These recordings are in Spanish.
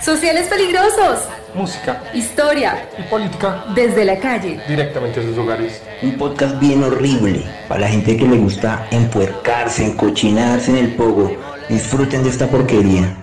Sociales peligrosos. Música. Historia. Y política. Desde la calle. Directamente a sus hogares. Un podcast bien horrible para la gente que le gusta empuercarse, encochinarse en el pogo. Disfruten de esta porquería.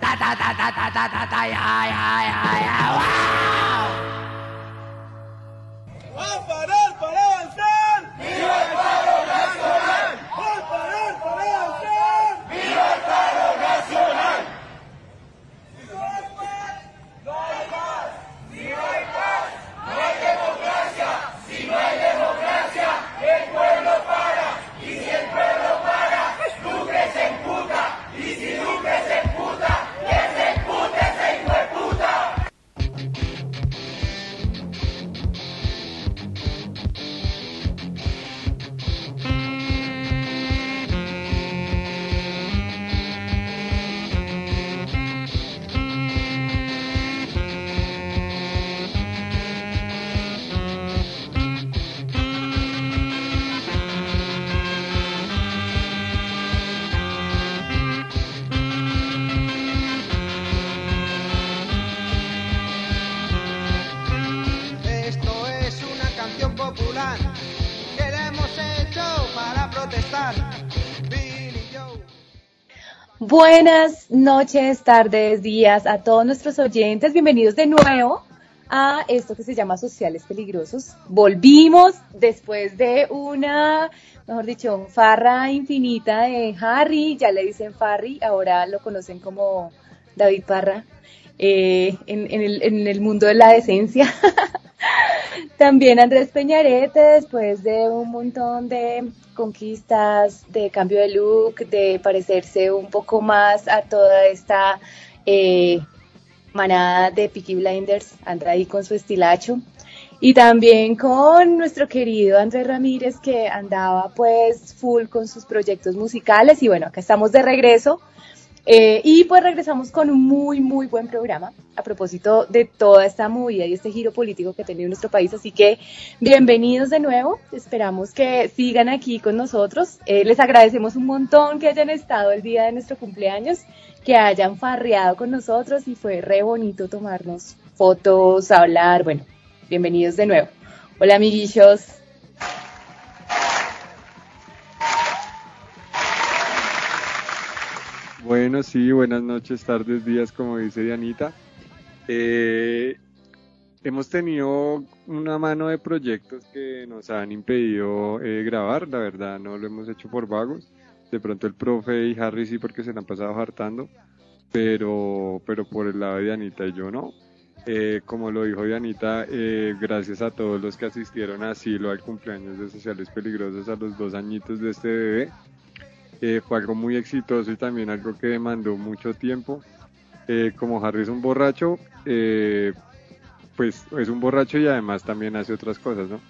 Buenas noches, tardes, días a todos nuestros oyentes. Bienvenidos de nuevo a esto que se llama Sociales Peligrosos. Volvimos después de una, mejor dicho, farra infinita de Harry. Ya le dicen Farry, ahora lo conocen como David Parra. Eh, en, el mundo de la decencia. También Andrés Peñarete, después de un montón de conquistas, de cambio de look, de parecerse un poco más a toda esta eh, manada de Peaky Blinders, anda ahí con su estilacho. Y también con nuestro querido Andrés Ramírez, que andaba pues full con sus proyectos musicales. Y bueno, acá estamos de regreso. Eh, y pues regresamos con un muy, muy buen programa a propósito de toda esta movida y este giro político que ha tenido nuestro país. Así que bienvenidos de nuevo. Esperamos que sigan aquí con nosotros. Eh, les agradecemos un montón que hayan estado el día de nuestro cumpleaños, que hayan farreado con nosotros y fue re bonito tomarnos fotos, hablar. Bueno, bienvenidos de nuevo. Hola, amiguillos. Bueno, sí, buenas noches, tardes, días, como dice Dianita. Eh, hemos tenido una mano de proyectos que nos han impedido eh, grabar, la verdad no lo hemos hecho por vagos. De pronto el profe y Harry sí porque se la han pasado hartando, pero, pero por el lado de Dianita y yo no. Eh, como lo dijo Dianita, eh, gracias a todos los que asistieron a Asilo al cumpleaños de Sociales Peligrosos a los dos añitos de este bebé. Eh, fue algo muy exitoso y también algo que demandó mucho tiempo. Eh, como Harry es un borracho, eh, pues es un borracho y además también hace otras cosas, ¿no?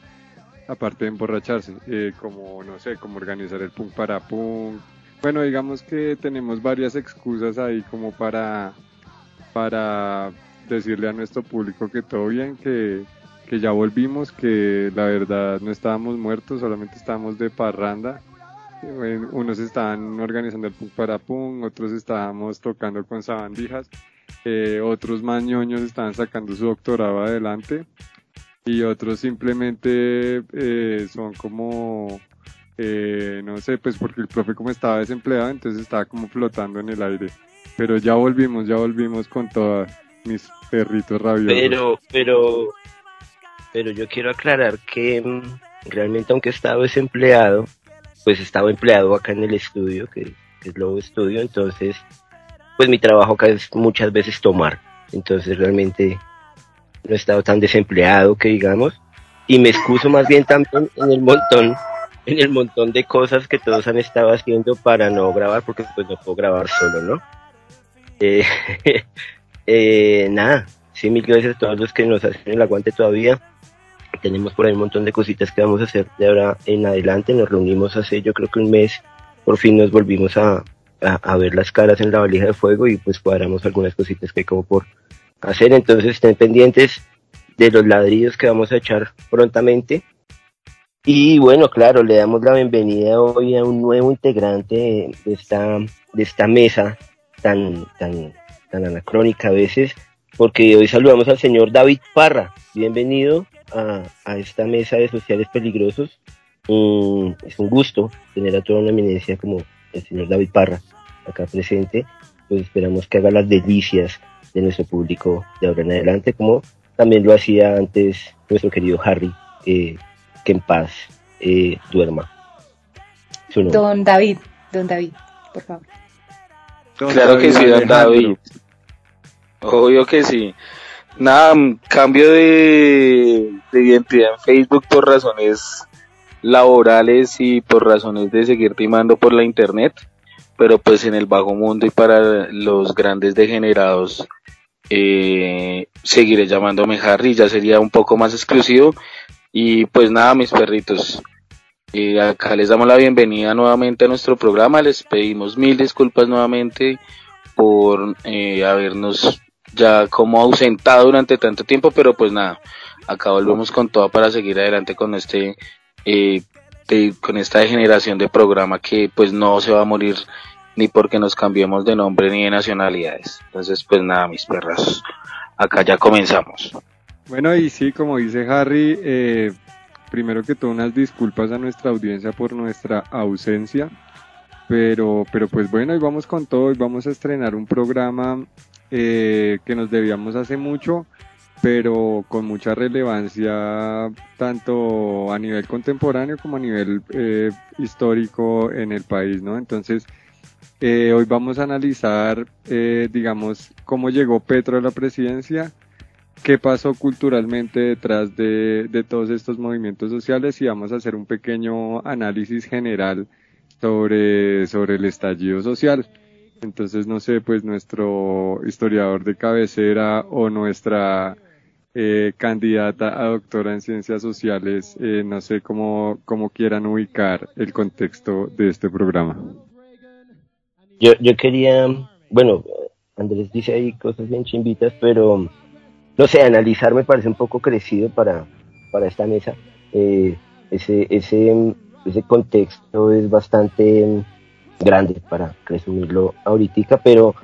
Aparte de emborracharse, como, no sé, como organizar el punk para punk. Bueno, digamos que tenemos varias excusas ahí como para, para decirle a nuestro público que todo bien, que, que ya volvimos, que la verdad no estábamos muertos, solamente estábamos de parranda. Bueno, unos estaban organizando el punk para punk, otros estábamos tocando con sabandijas, eh, otros más ñoños estaban sacando su doctorado adelante y otros simplemente eh, son como, eh, no sé, pues porque el profe como estaba desempleado, entonces estaba como flotando en el aire. Pero ya volvimos, ya volvimos con todas mis perritos rabiosos. Pero, pero, pero yo quiero aclarar que mm, realmente aunque estaba desempleado, pues estaba empleado acá en el estudio, que, que es Lobo Estudio, entonces, pues mi trabajo acá es muchas veces tomar, entonces realmente no he estado tan desempleado que digamos, y me excuso más bien también en el montón, en el montón de cosas que todos han estado haciendo para no grabar, porque pues no puedo grabar solo, ¿no? Eh, eh, nada, sí, mil gracias a todos los que nos hacen el aguante todavía. Tenemos por ahí un montón de cositas que vamos a hacer de ahora en adelante. Nos reunimos hace yo creo que un mes, por fin nos volvimos a, a, ver las caras en la valija de fuego y pues cuadramos algunas cositas que hay como por hacer. Entonces estén pendientes de los ladrillos que vamos a echar prontamente. Y bueno, claro, le damos la bienvenida hoy a un nuevo integrante de, de esta, de esta mesa tan, tan, tan anacrónica a veces, porque hoy saludamos al señor David Parra. Bienvenido a, a esta mesa de sociales peligrosos. Mm, es un gusto tener a toda una eminencia como el señor David Parra acá presente. Pues esperamos que haga las delicias de nuestro público de ahora en adelante, como también lo hacía antes nuestro querido Harry, eh, que en paz eh, duerma. Don David, don David, por favor. Don Claro que sí, don Alejandro. David. Obvio que sí. Nada, cambio de, de identidad en Facebook por razones laborales y por razones de seguir timando por la internet, pero pues en el bajo mundo y para los grandes degenerados eh, seguiré llamándome Harry, ya sería un poco más exclusivo. Y pues nada mis perritos, eh, acá les damos la bienvenida nuevamente a nuestro programa, les pedimos mil disculpas nuevamente por eh, habernos ya como ausentado durante tanto tiempo, pero pues nada, acá volvemos con todo para seguir adelante con este eh, con esta degeneración de programa que pues no se va a morir ni porque nos cambiemos de nombre ni de nacionalidades. Entonces pues nada, mis perras, acá ya comenzamos. Bueno, y sí, como dice Harry, eh, primero que todo unas disculpas a nuestra audiencia por nuestra ausencia, pero, pero pues bueno, hoy vamos con todo, hoy vamos a estrenar un programa eh, que nos debíamos hace mucho, pero con mucha relevancia tanto a nivel contemporáneo como a nivel eh, histórico en el país, ¿no? Entonces, eh, hoy vamos a analizar, eh, digamos, cómo llegó Petro a la presidencia, qué pasó culturalmente detrás de, de todos estos movimientos sociales y vamos a hacer un pequeño análisis general sobre, sobre el estallido social. Entonces, no sé, pues nuestro historiador de cabecera o nuestra eh, candidata a doctora en ciencias sociales, eh, no sé cómo, cómo quieran ubicar el contexto de este programa. Yo, yo quería, bueno, Andrés dice ahí cosas bien chimbitas, pero no sé, analizar me parece un poco crecido para, para esta mesa. Eh, ese, ese, ese contexto es bastante grande para resumirlo ahorita, pero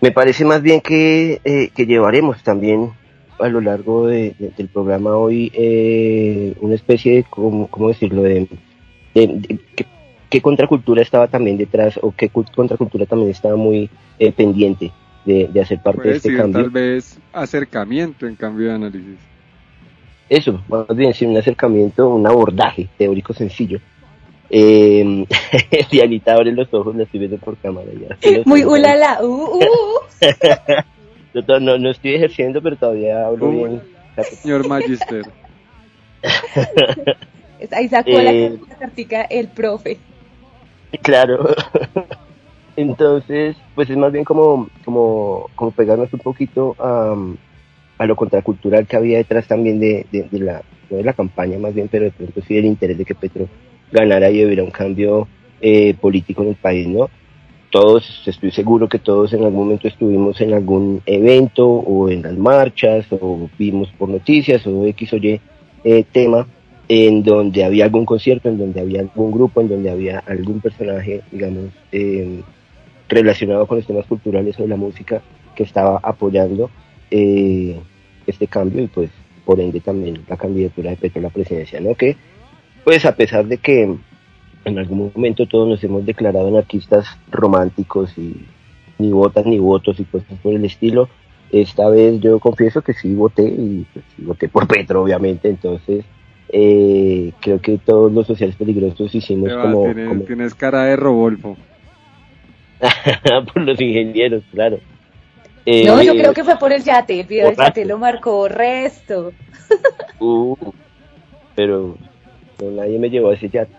me parece más bien que, eh, que llevaremos también a lo largo de- de- del programa hoy eh, una especie de, ¿cómo, cómo decirlo?, de, de- qué contracultura estaba también detrás o qué cult- contracultura también estaba muy eh, pendiente de, de hacer parte de este decir cambio. tal vez acercamiento en cambio de análisis. Eso, más bien sí, un acercamiento, un abordaje teórico sencillo. Eh, Dianita abre los ojos, la estoy viendo por cámara ya. Muy ulala, uh, uh, uh. Yo to- no, no estoy ejerciendo, pero todavía hablo Uh. bien. Señor Magister. Ahí sacó Eh. la cartica el profe. Claro. Entonces, pues es más bien como, como, como pegarnos un poquito a, a lo contracultural que había detrás también de, de, de la, no de la campaña más bien, pero de pronto sí del interés de que Petro ganara y hubiera un cambio eh, político en el país, ¿no? Todos, estoy seguro que todos en algún momento estuvimos en algún evento o en las marchas o vimos por noticias o X o Y eh, tema en donde había algún concierto, en donde había algún grupo, en donde había algún personaje, digamos, eh, relacionado con los temas culturales o la música que estaba apoyando eh, este cambio y pues por ende también la candidatura de Petro a la presidencia, ¿no? Que pues a pesar de que en algún momento todos nos hemos declarado anarquistas románticos y ni votas ni votos y cosas por el estilo, esta vez yo confieso que sí voté y pues, sí voté por Petro obviamente, entonces eh, creo que todos los sociales peligrosos hicimos va, como, tienes, como- tienes cara de Robolfo. por los ingenieros, claro. Eh, No, yo creo que fue por el yate. El video del borracho. yate lo marcó resto. uh, pero no, nadie me llevó a ese yate.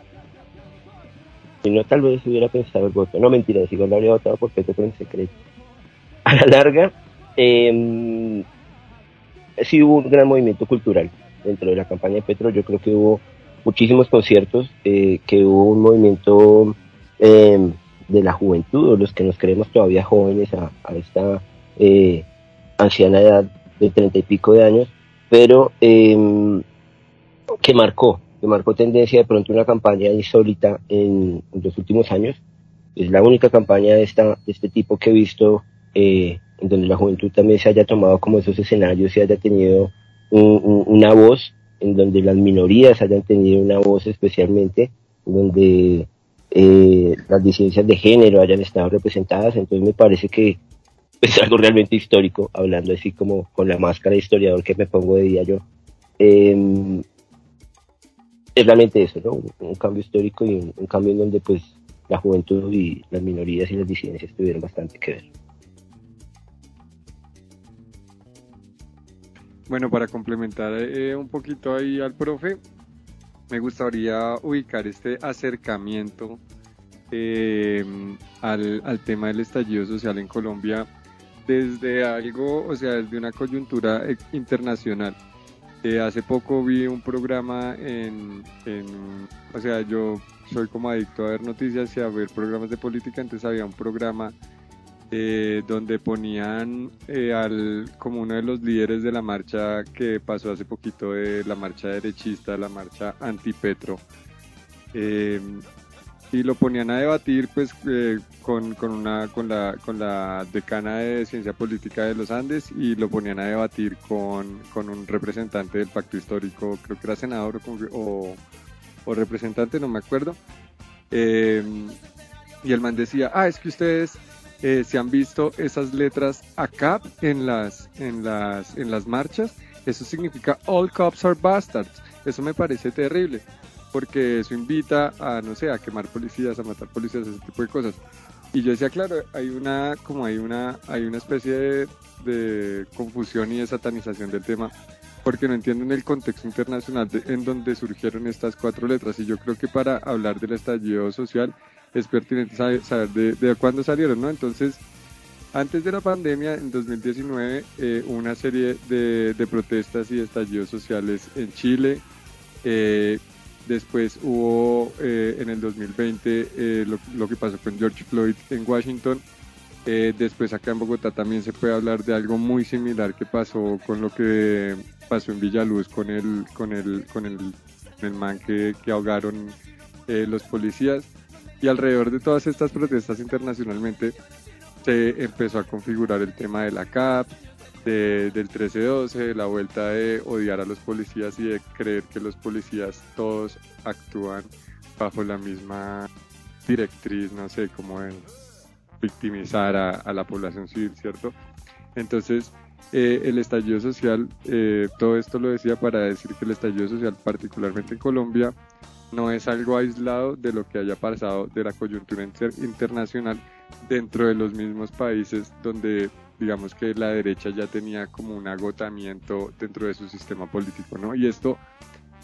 Si no, tal vez hubiera pensado el voto. No, mentira, si igual lo habría votado por Petro, en secreto. A la larga, eh, sí hubo un gran movimiento cultural dentro de la campaña de Petro. Yo creo que hubo muchísimos conciertos, eh, que hubo un movimiento eh, de la juventud, o los que nos creemos todavía jóvenes a, esta eh, anciana edad de treinta y pico de años, pero eh, que marcó, que marcó tendencia de pronto una campaña insólita en, en los últimos años, es la única campaña de, esta, de este tipo que he visto eh, en donde la juventud también se haya tomado como esos escenarios y haya tenido un- un- una voz, en donde las minorías hayan tenido una voz especialmente, donde eh, las disidencias de género hayan estado representadas, entonces me parece que es algo realmente histórico, hablando así como con la máscara de historiador que me pongo de día yo. Eh, es realmente eso, ¿no? Un, cambio histórico y un, cambio en donde pues la juventud y las minorías y las disidencias tuvieron bastante que ver. Bueno, para complementar eh, un poquito ahí al profe, me gustaría ubicar este acercamiento eh, al, al tema del estallido social en Colombia desde algo, o sea, desde una coyuntura eh, internacional. Eh, hace poco vi un programa en, o sea, yo soy como adicto a ver noticias y a ver programas de política, entonces había un programa eh, donde ponían eh, al, como uno de los líderes de la marcha que pasó hace poquito de la marcha derechista, la marcha antipetro, y lo ponían a debatir pues eh, con, con, una, con, la, con la decana de ciencia política de los Andes y lo ponían a debatir con, con un representante del pacto histórico, creo que era senador o, o representante, no me acuerdo. Eh, y el man decía, ah, es que ustedes eh, se han visto esas letras ACAP en las, en las, en las marchas, eso significa All Cops are Bastards. Eso me parece terrible, porque eso invita a, no sé, a quemar policías, a matar policías, ese tipo de cosas. Y yo decía, claro, hay una, como hay una, hay una especie de, confusión y de satanización del tema, porque no entienden el contexto internacional en donde surgieron estas cuatro letras. Y yo creo que para hablar del estallido social es pertinente saber, de, cuándo salieron, ¿no? Entonces, antes de la pandemia, en 2019, eh, una serie de, de protestas y estallidos sociales en Chile. eh, después hubo eh, en el 2020 eh, lo, lo que pasó con George Floyd en Washington. Eh, después acá en Bogotá también se puede hablar de algo muy similar que pasó con lo que pasó en Villaluz con el, con el, con el, el man que, que ahogaron eh, los policías. Y alrededor de todas estas protestas internacionalmente se empezó a configurar el tema de la CAP, de- del 13-12, de la vuelta de odiar a los policías y de creer que los policías todos actúan bajo la misma directriz, no sé, como en victimizar a, a la población civil, ¿cierto? Entonces, eh, el estallido social, eh, todo esto lo decía para decir que el estallido social, particularmente en Colombia, no es algo aislado de lo que haya pasado de la coyuntura inter- internacional dentro de los mismos países donde digamos que la derecha ya tenía como un agotamiento dentro de su sistema político, ¿no? Y esto,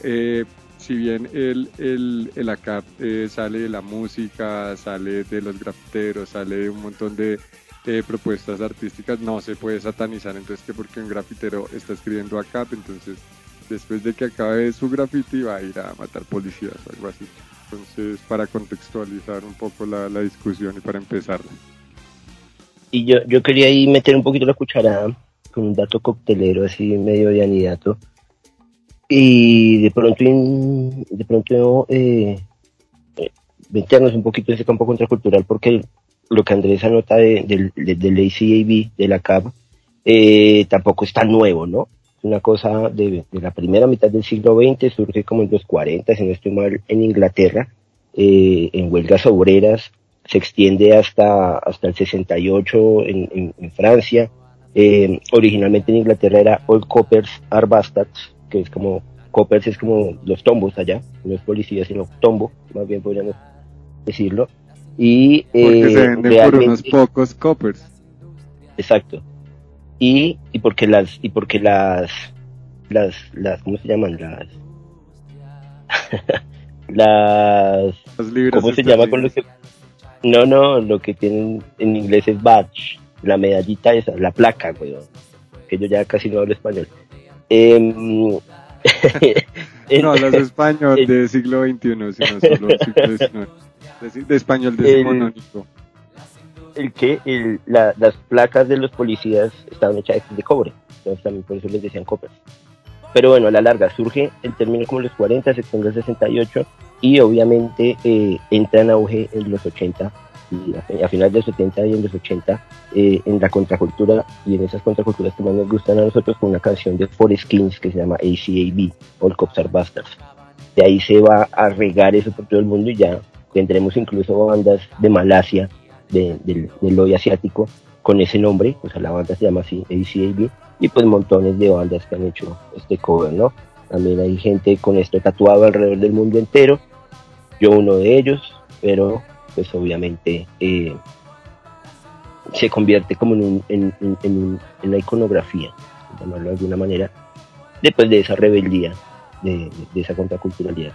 eh, si bien el, el, el ACAP eh, sale de la música, sale de los grafiteros, sale de un montón de eh, propuestas artísticas, no se puede satanizar, entonces que porque un grafitero está escribiendo ACAP, entonces después de que acabe su graffiti va a ir a matar policías o algo así. Entonces, para contextualizar un poco la, la discusión y para empezarla. Y yo, yo quería ahí meter un poquito la cucharada con un dato coctelero así medio de anidato. Y de pronto, in- de pronto eh, eh, meternos un poquito en ese campo contracultural porque lo que Andrés anota de, del, de- del ACAB, de la CAB, eh, tampoco es tan nuevo, ¿no? Es una cosa de, de la primera mitad del siglo XX, surge como en los 40, si no estoy mal, en Inglaterra, eh, en huelgas obreras, se extiende hasta, hasta el 68 en, en, en Francia. Eh, originalmente en Inglaterra era All Coppers Are Bastards, que es como, Coppers es como los tombos allá, no es policía, sino tombo, más bien podríamos decirlo. Y Porque eh, se venden por unos pocos coppers. Exacto. Y, y porque las, y porque las, las, las, ¿cómo se llaman? Las, las, Las ¿cómo se llama con lo que? No, no, lo que tienen en inglés es badge, la medallita esa, la placa, weón. Que yo ya casi no hablo español. Em, No hablas español el- de siglo XXI, sino solo siglo XIX. De, de español decimonónico. el que el- la- las placas de los policías estaban hechas de cobre, entonces también por eso les decían coppers. Pero bueno, a la larga surge el término como los 40, se extiende al 68 y obviamente eh, entra en auge en los 80 y a, finales de los 70 y en los 80 eh, en la contracultura y en esas contraculturas que más nos gustan a nosotros con una canción de Forest Kings que se llama ACAB, All Cops Are Bastards. De ahí se va a regar eso por todo el mundo y ya tendremos incluso bandas de Malasia, de- del, del hoy asiático, con ese nombre, o sea, la banda se llama así, ACAB, y pues montones de bandas que han hecho este cover, ¿no? También hay gente con esto tatuado alrededor del mundo entero, yo uno de ellos, pero pues obviamente eh, se convierte como en, un, una iconografía, por llamarlo de alguna manera, después de esa rebeldía, de, esa contraculturalidad.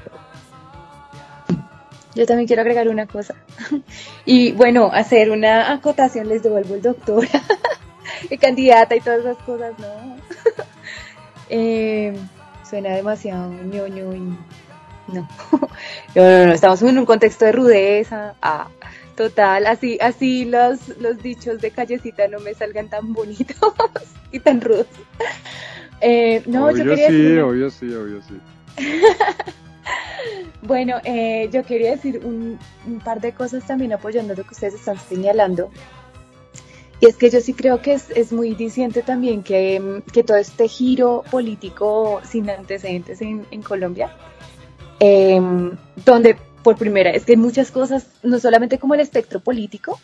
Yo también quiero agregar una cosa. Y bueno, hacer una acotación, les devuelvo el doctor, y candidata y todas esas cosas, ¿no? Eh, suena demasiado ñoño y no. No, no, no, estamos en un contexto de rudeza. Ah, total, así, así los, los dichos de callecita no me salgan tan bonitos y tan rudos. Eh, no, yo quería sí, decir obvio sí, obvio sí. Bueno, eh, yo quería decir un, un par de cosas también apoyando lo que ustedes están señalando. Y es que yo sí creo que es, es muy diciente también que, que todo este giro político sin antecedentes en, en Colombia, em, donde por primera es que hay muchas cosas, no solamente como el espectro político,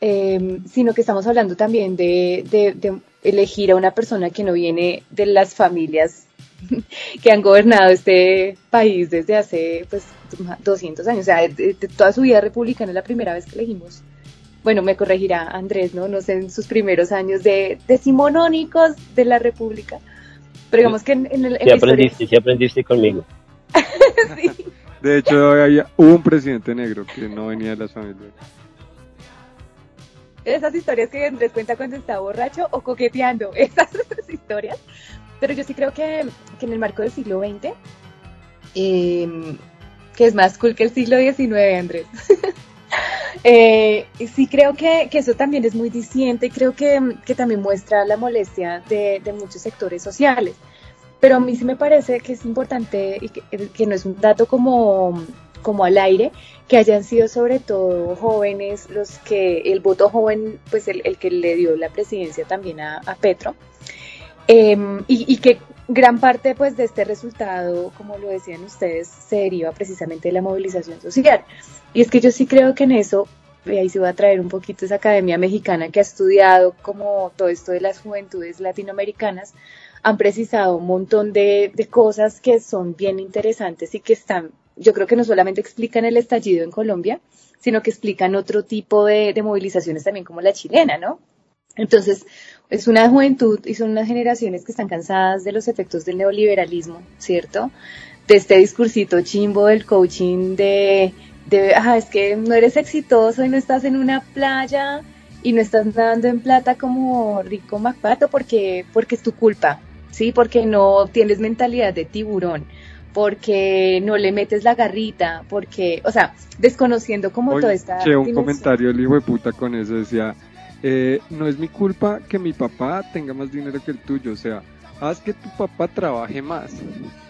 em, sino que estamos hablando también de, de- de elegir a una persona que no viene de las familias que han gobernado este país desde hace pues 200 años, o sea, de, de toda su vida republicana es la primera vez que elegimos. Bueno, me corregirá Andrés, ¿no? No sé, en sus primeros años de decimonónicos de la República. Pero digamos que en, en el, en aprendiste, si aprendiste conmigo. sí. De hecho, había- un presidente negro que no venía de las familias. esas historias que Andrés cuenta cuando está borracho o coqueteando, esas historias. Pero yo sí creo que, que en el marco del siglo XX, eh, que es más cool que el siglo XIX, Andrés, eh, sí creo que, que eso también es muy diciente y creo que, que también muestra la molestia de, de muchos sectores sociales. Pero a mí sí me parece que es importante y que, que no es un dato como, como al aire, que hayan sido sobre todo jóvenes los que el voto joven, pues el, el que le dio la presidencia también a, Petro, eh, y, y que gran parte pues de este resultado, como lo decían ustedes, se deriva precisamente de la movilización social. Y es que yo sí creo que en eso, y ahí se va a traer un poquito esa academia mexicana que ha estudiado como todo esto de las juventudes latinoamericanas, han precisado un montón de, cosas que son bien interesantes y que están, yo creo que no solamente explican el estallido en Colombia, sino que explican otro tipo de, movilizaciones también como la chilena, ¿no? Entonces, es una juventud y son unas generaciones que están cansadas de los efectos del neoliberalismo, ¿cierto? De este discursito chimbo del coaching de, de ah, es que no eres exitoso y no estás en una playa y no estás dando en plata como rico Macpato porque, porque es tu culpa, ¿sí? Porque no tienes mentalidad de tiburón, porque no le metes la garrita, porque, o sea, desconociendo como Oye, toda esta... che, un dimensión. comentario el hijo de puta con eso decía, eh, no es mi culpa que mi papá tenga más dinero que el tuyo, o sea, haz que tu papá trabaje más.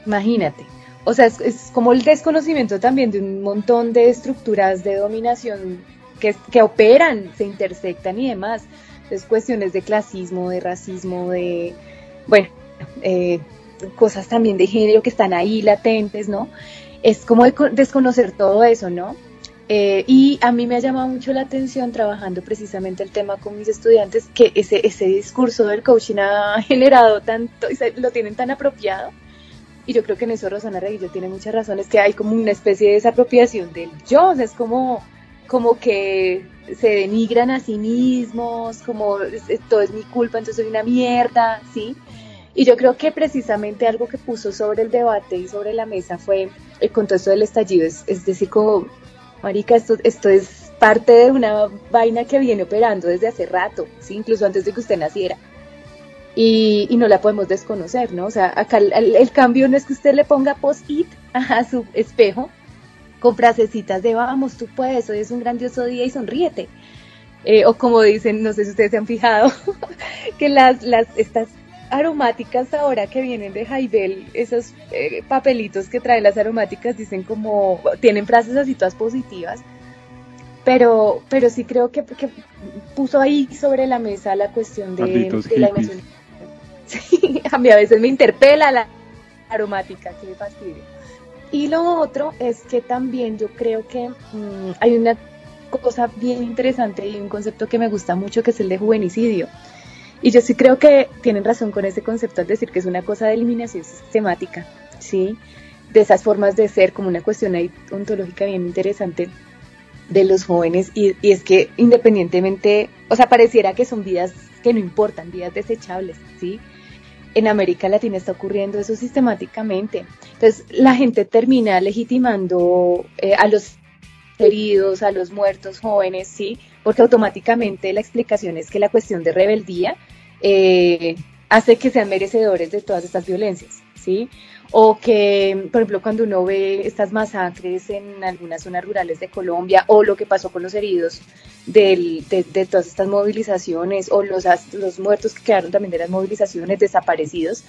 Imagínate. O sea, es, es como el desconocimiento también de un montón de estructuras de dominación que, que operan, se intersectan y demás. Entonces, cuestiones de clasismo, de racismo, de, bueno, eh, cosas también de género que están ahí latentes, ¿no? Es como de co- desconocer todo eso, ¿no? Eh, y a mí me ha llamado mucho la atención trabajando precisamente el tema con mis estudiantes, que ese, ese discurso del coaching ha generado tanto, y se- lo tienen tan apropiado. Y yo creo que en eso Rosana Reguillo tiene muchas razones, que hay como una especie de desapropiación del yo, o sea, es como, como que se denigran a sí mismos, como todo es mi culpa, entonces soy una mierda, ¿sí? Y yo creo que precisamente algo que puso sobre el debate y sobre la mesa fue el contexto del estallido, es, es decir, como, marica, esto, esto es parte de una vaina que viene operando desde hace rato, ¿sí? Incluso antes de que usted naciera. Y, no la podemos desconocer, ¿no? O sea, acá el cambio no es que usted le ponga post-it a su espejo con frasecitas de vamos, tú puedes, hoy es un grandioso día y sonríete. Eh, o como dicen, no sé si ustedes se han fijado, que las, las, estas aromáticas ahora que vienen de Jaibel, esos eh, papelitos que traen las aromáticas dicen como, tienen frases así todas positivas. pero, pero sí creo que, que puso ahí sobre la mesa la cuestión de, la emoción. Sí, a mí a veces me interpela la aromática, que fastidio. Y lo otro es que también yo creo que mm, hay una cosa bien interesante y un concepto que me gusta mucho que es el de juvenicidio. Y yo sí creo que tienen razón con ese concepto al decir que es una cosa de eliminación sistemática, ¿sí? De esas formas de ser, como una cuestión ahí ontológica bien interesante de los jóvenes. Y, y es que independientemente, o sea, pareciera que son vidas que no importan, vidas desechables, ¿sí? En América Latina está ocurriendo eso sistemáticamente. Entonces, la gente termina legitimando eh, a los heridos, a los muertos jóvenes, ¿sí? Porque automáticamente la explicación es que la cuestión de rebeldía eh, hace que sean merecedores de todas estas violencias, ¿sí? O que, por ejemplo, cuando uno ve estas masacres en algunas zonas rurales de Colombia, o lo que pasó con los heridos de, todas estas movilizaciones, o los, los muertos que quedaron también de las movilizaciones, desaparecidos,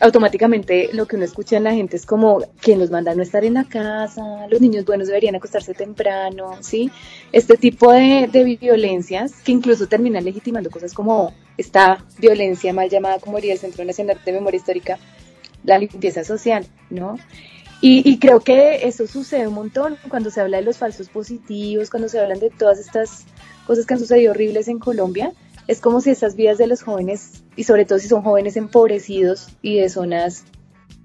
automáticamente lo que uno escucha en la gente es como quien los manda a no estar en la casa, los niños buenos deberían acostarse temprano, ¿sí? Este tipo de, de violencias que incluso terminan legitimando cosas como esta violencia mal llamada, como diría el Centro Nacional de Memoria Histórica, la limpieza social, ¿no? Y, creo que eso sucede un montón cuando se habla de los falsos positivos, cuando se hablan de todas estas cosas que han sucedido horribles en Colombia, es como si esas vidas de los jóvenes, y sobre todo si son jóvenes empobrecidos y de zonas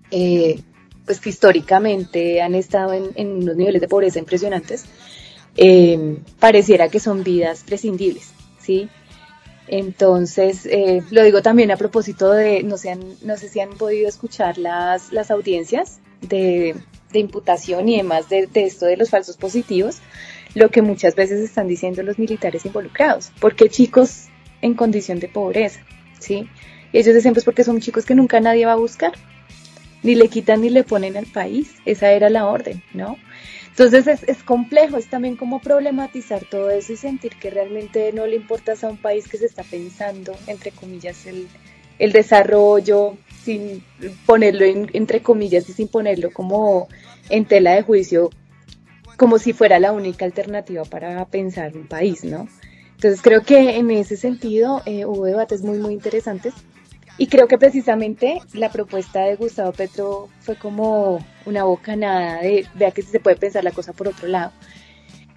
eh, pues que históricamente han estado en, en unos niveles de pobreza impresionantes, eh, pareciera que son vidas prescindibles, ¿sí? Entonces, eh, lo digo también a propósito de, no sé, han- no sé si han podido escuchar las, audiencias de, imputación y demás de, de esto de los falsos positivos, lo que muchas veces están diciendo los militares involucrados, porque chicos en condición de pobreza, ¿sí? Y ellos dicen, pues porque son chicos que nunca nadie va a buscar, ni le quitan ni le ponen al país, esa era la orden, ¿no? Entonces es, es complejo, es también como problematizar todo eso y sentir que realmente no le importas a un país que se está pensando, entre comillas, el, el desarrollo, sin ponerlo en- entre comillas y sin ponerlo como en tela de juicio, como si fuera la única alternativa para pensar un país, ¿no? Entonces creo que en ese sentido eh, hubo debates muy, muy interesantes y creo que precisamente la propuesta de Gustavo Petro fue como una bocanada de vea que se puede pensar la cosa por otro lado.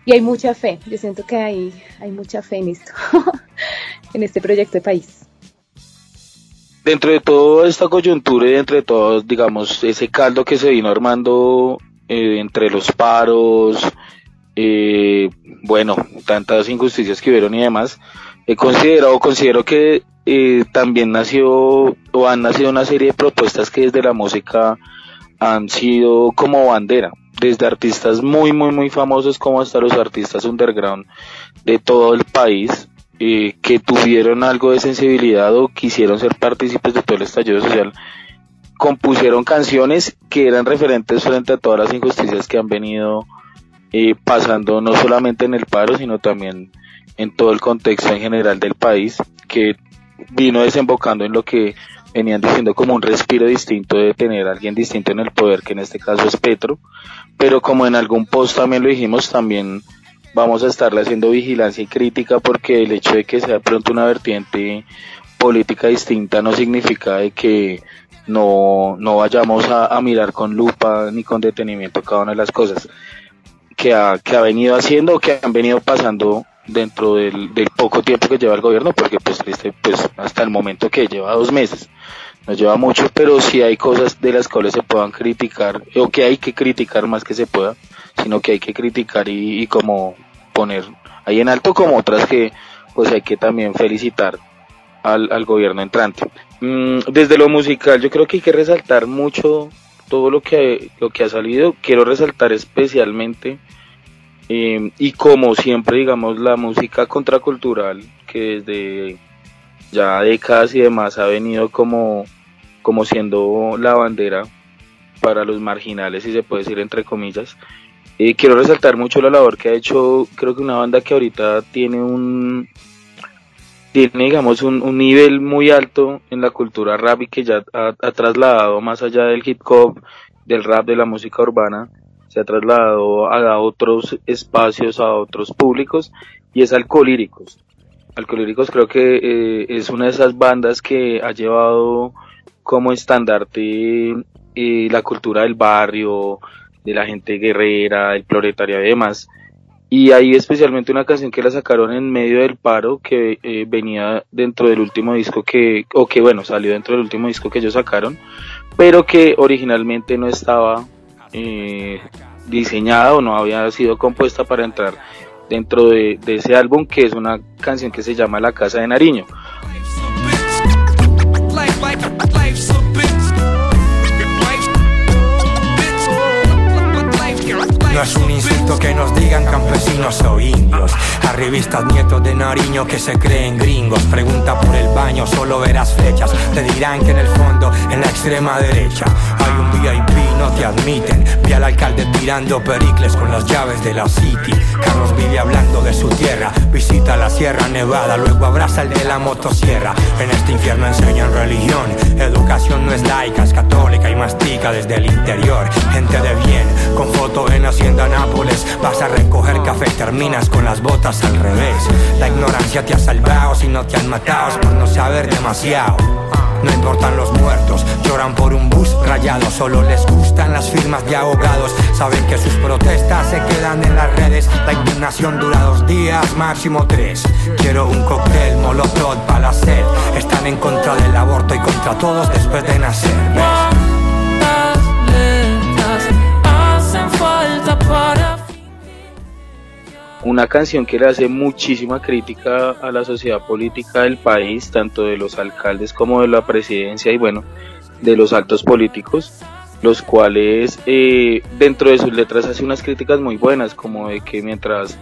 Y hay mucha fe, yo siento que hay, hay mucha fe en esto, en este proyecto de país. dentro de toda esta coyuntura y dentro de todo, digamos, ese caldo que se vino armando eh, entre los paros, eh, bueno, tantas injusticias que hubieron y demás, he considerado, considero que eh, también nació o han nacido una serie de propuestas que desde la música han sido como bandera, desde artistas muy, muy, muy famosos como hasta los artistas underground de todo el país, eh, que tuvieron algo de sensibilidad o quisieron ser partícipes de todo el estallido social, compusieron canciones que eran referentes frente a todas las injusticias que han venido eh, pasando no solamente en el paro, sino también en todo el contexto en general del país, que vino desembocando en lo que venían diciendo como un respiro distinto de tener a alguien distinto en el poder, que en este caso es Petro, pero como en algún post también lo dijimos, también vamos a estarle haciendo vigilancia y crítica porque el hecho de que sea pronto una vertiente política distinta no significa de que no, no vayamos a, a mirar con lupa ni con detenimiento cada una de las cosas que ha, que ha venido haciendo o que han venido pasando dentro del, del poco tiempo que lleva el gobierno, porque pues, triste, pues hasta el momento que lleva dos meses, no lleva mucho, pero sí hay cosas de las cuales se puedan criticar, o que hay que criticar más que se pueda, sino que hay que criticar y, y como poner ahí en alto como otras que pues hay que también felicitar al, al gobierno entrante. Mm, desde lo musical yo creo que hay que resaltar mucho todo lo que, lo que ha salido, quiero resaltar especialmente eh, y como siempre digamos la música contracultural que desde ya décadas y demás ha venido como, como siendo la bandera para los marginales, si se puede decir entre comillas. Eh, quiero resaltar mucho la labor que ha hecho, creo que una banda que ahorita tiene un tiene digamos un, un nivel muy alto en la cultura rap y que ya ha, ha trasladado más allá del hip hop, del rap, de la música urbana, se ha trasladado a otros espacios, a otros públicos, y es Alcolíricos. Alcolíricos creo que eh, es una de esas bandas que ha llevado como estandarte eh, la cultura del barrio, de la gente guerrera, el proletariado y demás. Y hay especialmente una canción que la sacaron en medio del paro que eh, venía dentro del último disco que, o que bueno, salió dentro del último disco que ellos sacaron, pero que originalmente no estaba eh, diseñada o no había sido compuesta para entrar dentro de, de ese álbum que es una canción que se llama La Casa de Nariño. No es un insulto que nos digan campesinos o indios. Arribistas nietos de Nariño que se creen gringos. Pregunta por el baño, solo verás flechas. Te dirán que en el fondo, en la extrema derecha, hay un VIP, no te admiten. Vi al alcalde tirando pericles con las llaves de la City. Carlos vive hablando de su tierra. Visita la Sierra Nevada, luego abraza el de la motosierra. En este infierno enseñan religión. Educación no es laica, es católica y mastica desde el interior. Gente de bien, con foto en Hacienda Nápoles. Vas a recoger café, terminas con las botas al revés. La ignorancia te ha salvado si no te han matado por no saber demasiado. No importan los muertos, lloran por un bus rayado, solo les gustan las firmas de abogados. Saben que sus protestas se quedan en las redes. La indignación dura dos días, máximo tres. Quiero un cóctel, molotov para la sed. Están en contra del aborto y contra todos después de nacer. ¿ves? Una canción que le hace muchísima crítica a la sociedad política del país, tanto de los alcaldes como de la presidencia y bueno, de los altos políticos, los cuales eh, dentro de sus letras hace unas críticas muy buenas, como de que mientras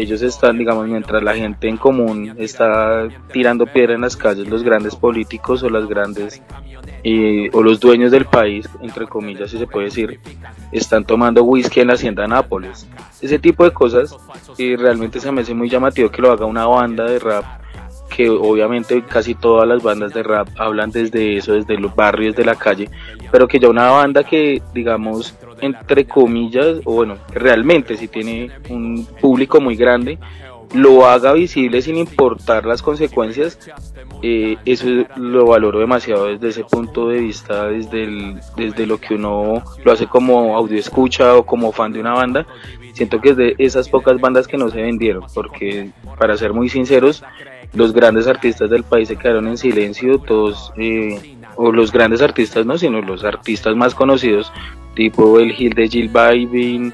ellos están, digamos, mientras la gente en común está tirando piedra en las calles, los grandes políticos o las grandes eh, o los dueños del país, entre comillas, si se puede decir, están tomando whisky en la hacienda Nápoles. Ese tipo de cosas y realmente se me hace muy llamativo que lo haga una banda de rap que obviamente casi todas las bandas de rap hablan desde eso, desde los barrios de la calle, pero que ya una banda que digamos entre comillas, o bueno, realmente si tiene un público muy grande, lo haga visible sin importar las consecuencias, eh, eso lo valoro demasiado desde ese punto de vista, desde, el, desde lo que uno lo hace como audio escucha o como fan de una banda. Siento que es de esas pocas bandas que no se vendieron, porque para ser muy sinceros, los grandes artistas del país se quedaron en silencio, todos, eh, o los grandes artistas no, sino los artistas más conocidos, tipo el Gil de Gil Balvin,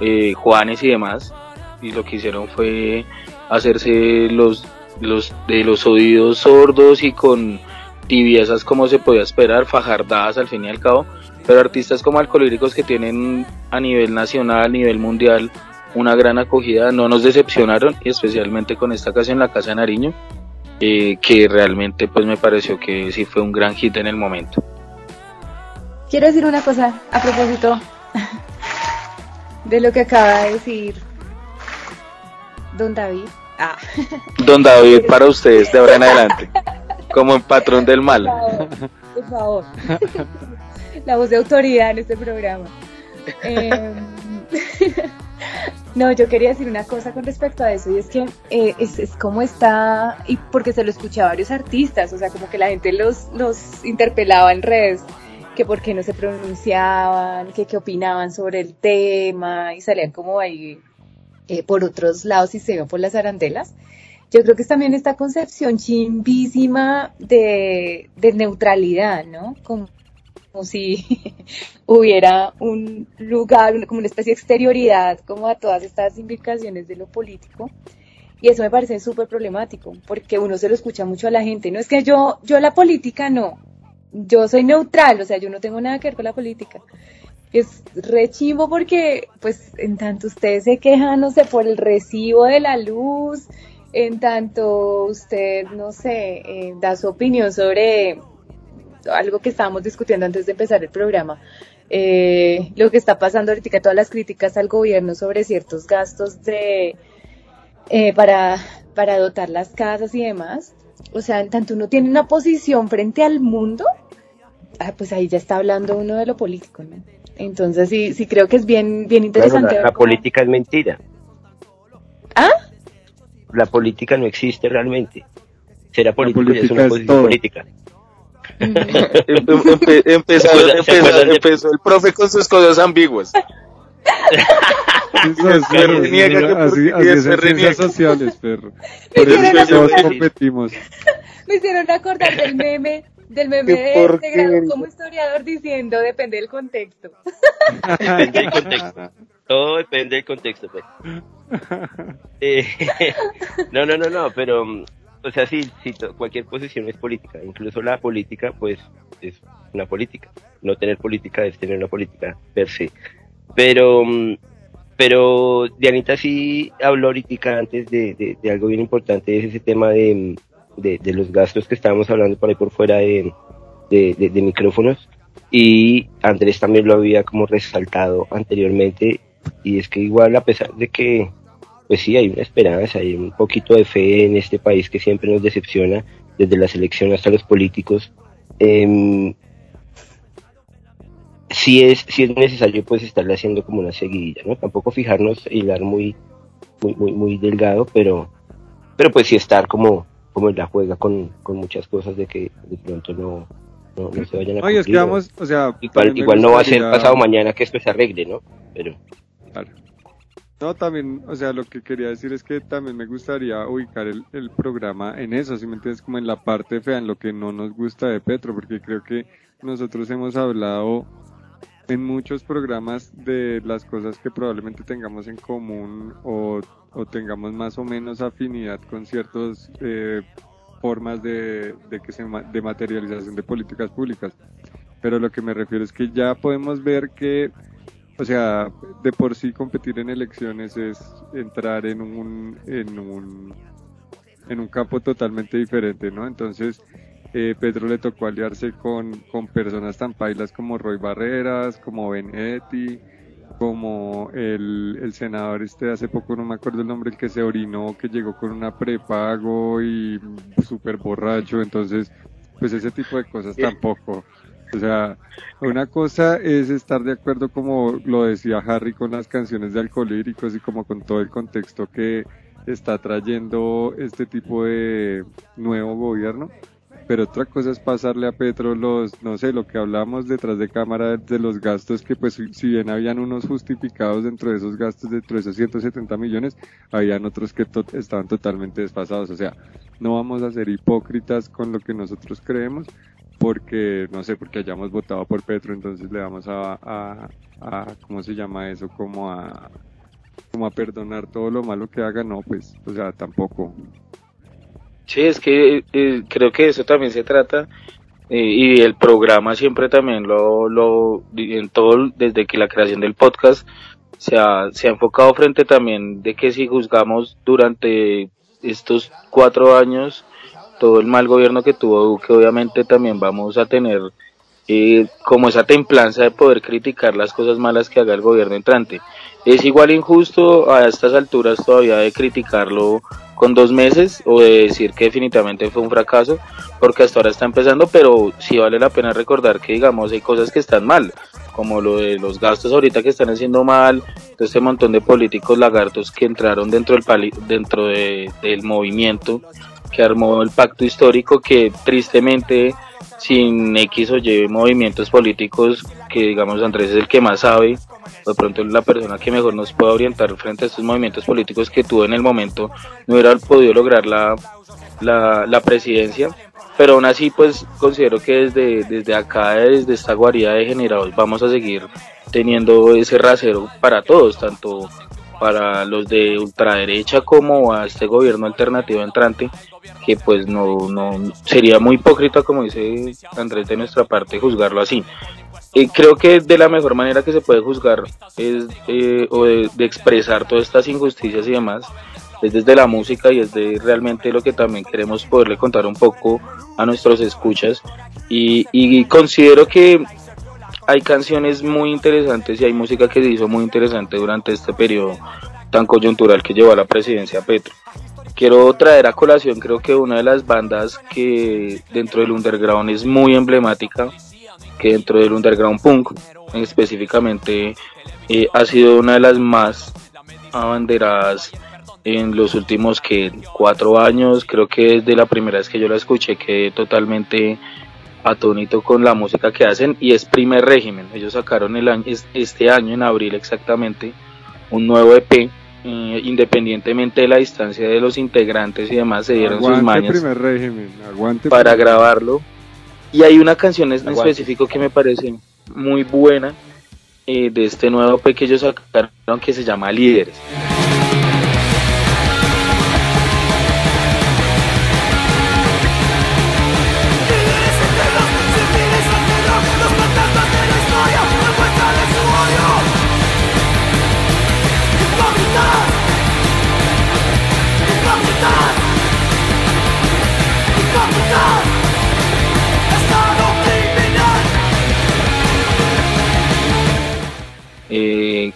eh, Juanes y demás, y lo que hicieron fue hacerse los, los de los oídos sordos y con tibiezas como se podía esperar, fajardadas al fin y al cabo, pero artistas como Alcolíricos que tienen a nivel nacional, a nivel mundial, una gran acogida, no nos decepcionaron, y especialmente con esta canción La Casa de Nariño, eh, que realmente pues me pareció que sí fue un gran hit en el momento. Quiero decir una cosa a propósito de lo que acaba de decir Don David. Ah. Don David, para ustedes de ahora en adelante, como el patrón del mal. Por favor. La voz de autoridad en este programa. Eh, no, yo quería decir una cosa con respecto a eso, y es que eh, es, es, como está, y porque se lo escuché a varios artistas, o sea, como que la gente los, los interpelaba en redes, que por qué no se pronunciaban, que qué opinaban sobre el tema, y salían como ahí eh, por otros lados y se iban por las arandelas. Yo creo que es también esta concepción chimbísima de, de neutralidad, ¿no? Como, como si hubiera un lugar, como una especie de exterioridad, como a todas estas implicaciones de lo político. Y eso me parece súper problemático, porque uno se lo escucha mucho a la gente. No es que yo, yo la política no, yo soy neutral, o sea, yo no tengo nada que ver con la política. Es re chimbo porque, pues, en tanto ustedes se quejan, no sé, por el recibo de la luz, en tanto usted, no sé, eh, da su opinión sobre algo que estábamos discutiendo antes de empezar el programa, eh, lo que está pasando ahorita, todas las críticas al gobierno sobre ciertos gastos de eh, para, para dotar las casas y demás. O sea, en tanto uno tiene una posición frente al mundo, ah, pues ahí ya está hablando uno de lo político, ¿no? Entonces sí, sí creo que es bien, bien Claro, interesante. la, la cómo- política es mentira. ¿Ah? La política no existe realmente. Será político y es política una es posición todo. política. Em- empe- empezó, ¿Se acuerdan- se empezó- acuerdan de- empezó el profe con sus cosas ambiguas. Eso es perro, Se niega que así, así es se en reniega. ciencias sociales, perro. Me Por eso todos competimos. Me hicieron acordar del meme, del meme de, de porquería. grado como historiador diciendo depende del contexto. Depende del contexto. Todo depende del contexto, pues. Eh, no, no, no, no, pero, o sea, sí, cualquier posición es política. Incluso la política, pues, es una política. No tener política es tener una política per se. Pero, mm, pero Dianita sí habló ahorita antes de, de, de algo bien importante, es ese tema de, mm, de, los gastos que estábamos hablando por ahí por fuera de micrófonos. Y Andrés también lo había como resaltado anteriormente. Y es que igual a pesar de que, pues sí, hay una esperanza, hay un poquito de fe en este país que siempre nos decepciona, desde la selección hasta los políticos. em, sí es, sí es necesario pues estarle haciendo como una seguidilla, ¿no? Tampoco fijarnos, hilar muy, muy, muy, muy delgado, pero, pero pues sí estar como, como en la juega con, con muchas cosas de que de pronto no, no, no se vayan a Oye, es que cumplir, vamos, o sea, Igual, no va a ser pasado mañana que esto se arregle, ¿no? Pero. No, también, o sea, lo que quería decir es que también me gustaría ubicar el, programa en eso, si me entiendes, como en la parte fea, en lo que no nos gusta de Petro, porque creo que nosotros hemos hablado en muchos programas de las cosas que probablemente tengamos en común o, o tengamos más o menos afinidad con ciertas eh, formas de, de que se de materialización de políticas públicas. Pero lo que me refiero es que ya podemos ver que o sea, de por sí competir en elecciones es entrar en un, en un, en un campo totalmente diferente, ¿no? Entonces, eh, Pedro le tocó aliarse con, con personas tan pailas como Roy Barreras, como Benetti, como el, el senador este hace poco, no me acuerdo el nombre, el que se orinó, que llegó con una prepago y súper borracho, entonces, pues ese tipo de cosas tampoco. O sea, una cosa es estar de acuerdo como lo decía Harry con las canciones de alcohólicos y como con todo el contexto que está trayendo este tipo de nuevo gobierno. Pero otra cosa es pasarle a Petro los, no sé, lo que hablamos detrás de cámara de los gastos que pues si- bien habían unos justificados dentro de esos gastos, dentro de esos 170 millones, habían otros que estaban totalmente desfasados. O sea, no vamos a ser hipócritas con lo que nosotros creemos porque, no sé, porque hayamos votado por Petro, entonces le vamos a, a, ¿cómo se llama eso? Como a, como a perdonar todo lo malo que haga, no, pues, o sea, tampoco. Sí, es que eh, creo que eso también se trata eh, y el programa siempre también lo, lo en todo desde que la creación del podcast se ha, se ha enfocado frente también de que si juzgamos durante estos cuatro años todo el mal gobierno que tuvo Duque, obviamente también vamos a tener eh, como esa templanza de poder criticar las cosas malas que haga el gobierno entrante. Es igual injusto a estas alturas todavía de criticarlo con dos meses o de decir que definitivamente fue un fracaso, porque hasta ahora está empezando, pero sí vale la pena recordar que, digamos, hay cosas que están mal, como lo de los gastos ahorita que están haciendo mal, todo este montón de políticos lagartos que entraron dentro del, dentro de- del movimiento que armó el pacto histórico que tristemente sin X o Y movimientos políticos que digamos Andrés es el que más sabe de pronto es la persona que mejor nos puede orientar frente a estos movimientos políticos que tuvo en el momento no hubiera podido lograr la, la, la presidencia. Pero aún así pues considero que desde, desde acá desde esta guarida de generados vamos a seguir teniendo ese rasero para todos tanto para los de ultraderecha como a este gobierno alternativo entrante que pues no, no sería muy hipócrita como dice Andrés de nuestra parte juzgarlo así. Eh, creo que de la mejor manera que se puede juzgar es eh, o de, expresar todas estas injusticias y demás es desde la música y es realmente lo que también queremos poderle contar un poco a nuestros escuchas. Y considero que hay canciones muy interesantes y hay música que se hizo muy interesante durante este periodo tan coyuntural que llevó la presidencia Petro. Quiero traer a colación, creo que una de las bandas que dentro del underground es muy emblemática que dentro del underground punk específicamente eh, ha sido una de las más abanderadas en los últimos que cuatro años creo que desde la primera vez que yo la escuché quedé totalmente atónito con la música que hacen y es primer régimen ellos sacaron el año, este año en abril exactamente un nuevo EP eh, independientemente de la distancia de los integrantes y demás se dieron sus mañas primer régimen, aguante para primer- grabarlo. Y hay una canción en Aguante. específico que me parece muy buena eh, de este nuevo EP que ellos sacaron que se llama Líderes.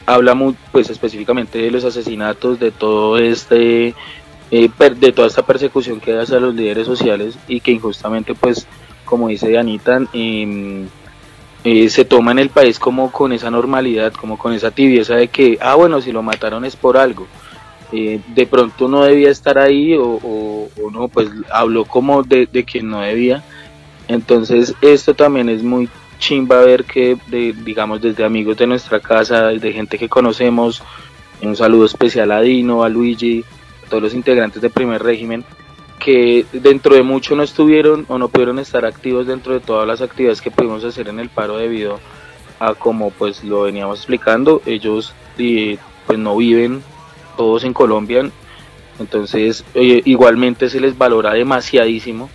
Habla muy, pues específicamente de los asesinatos, de todo este, eh, de toda esta persecución que hace a los líderes sociales y que injustamente, pues, como dice Anita, em, eh, se toma en el país como con esa normalidad, como con esa tibieza de que, ah, bueno, si lo mataron es por algo. Eh, de pronto no debía estar ahí o, no, pues habló como de, de que no debía. Entonces esto también es muy chimba ver que, de, digamos, desde amigos de nuestra casa, de gente que conocemos, un saludo especial a Dino, a Luigi, a todos los integrantes de primer régimen, que dentro de mucho no estuvieron o no pudieron estar activos dentro de todas las actividades que pudimos hacer en el paro debido a como pues lo veníamos explicando, ellos pues no viven todos en Colombia, entonces eh, igualmente se les valora demasiadísimo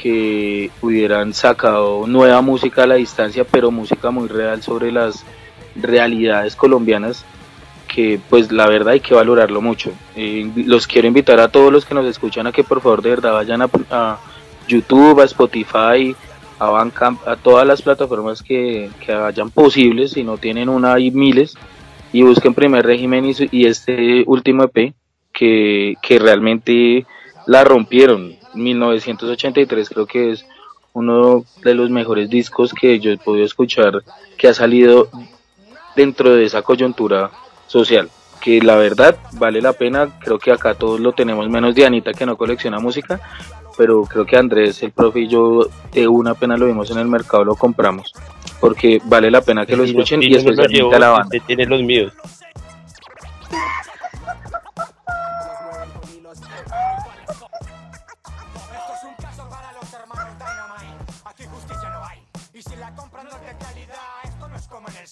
que hubieran sacado nueva música a la distancia, pero música muy real sobre las realidades colombianas, que pues la verdad hay que valorarlo mucho. Eh, los quiero invitar a todos los que nos escuchan a que por favor de verdad vayan a, a YouTube, a Spotify, a Bandcamp, a todas las plataformas que, que hayan posibles, si no tienen una hay miles, y busquen primer régimen y, y este último EP que, que realmente la rompieron. 1983 creo que es uno de los mejores discos que yo he podido escuchar que ha salido dentro de esa coyuntura social que la verdad vale la pena creo que acá todos lo tenemos menos Dianita que no colecciona música pero creo que Andrés el profe y yo de una pena lo vimos en el mercado lo compramos porque vale la pena que lo no- escuchen y y especialmente a la banda tiene los míos.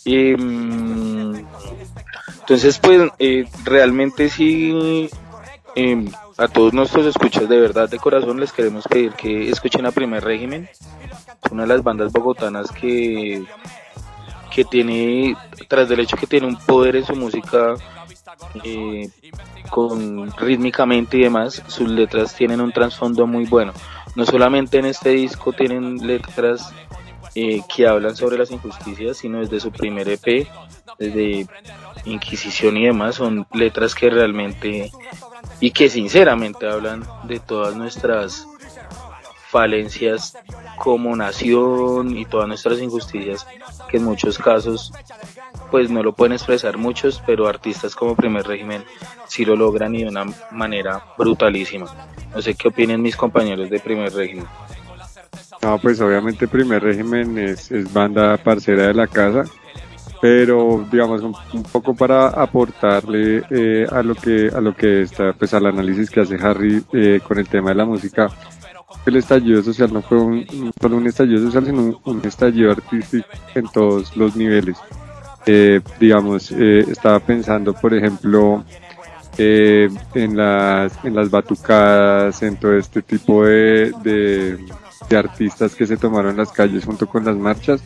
Mm, entonces, pues, eh, realmente sí, eh, a todos nuestros escuchas de verdad, de corazón, les queremos pedir que escuchen a Primer Régimen. Una de las bandas bogotanas que, que tiene, tras del hecho que tiene un poder en su música, eh, con rítmicamente y demás, sus letras tienen un trasfondo muy bueno. No solamente en este disco tienen letras eh, que hablan sobre las injusticias, sino desde su primer EP, desde Inquisición y demás, son letras que realmente y que sinceramente hablan de todas nuestras falencias como nación y todas nuestras injusticias que en muchos casos pues no lo pueden expresar muchos, pero artistas como Primer Régimen sí lo logran y de una manera brutalísima. No sé qué opinen mis compañeros de Primer Régimen. No, pues obviamente Primer Régimen es, banda parcera de la casa, pero digamos un, poco para aportarle eh, a lo que a lo que está, pues al análisis que hace Harry eh, con el tema de la música. El estallido social no fue un, solo un estallido social, sino un, estallido artístico en todos los niveles. Eh, digamos, eh, estaba pensando, por ejemplo, en las en las batucadas, en todo este tipo de, de artistas que se tomaron las calles junto con las marchas.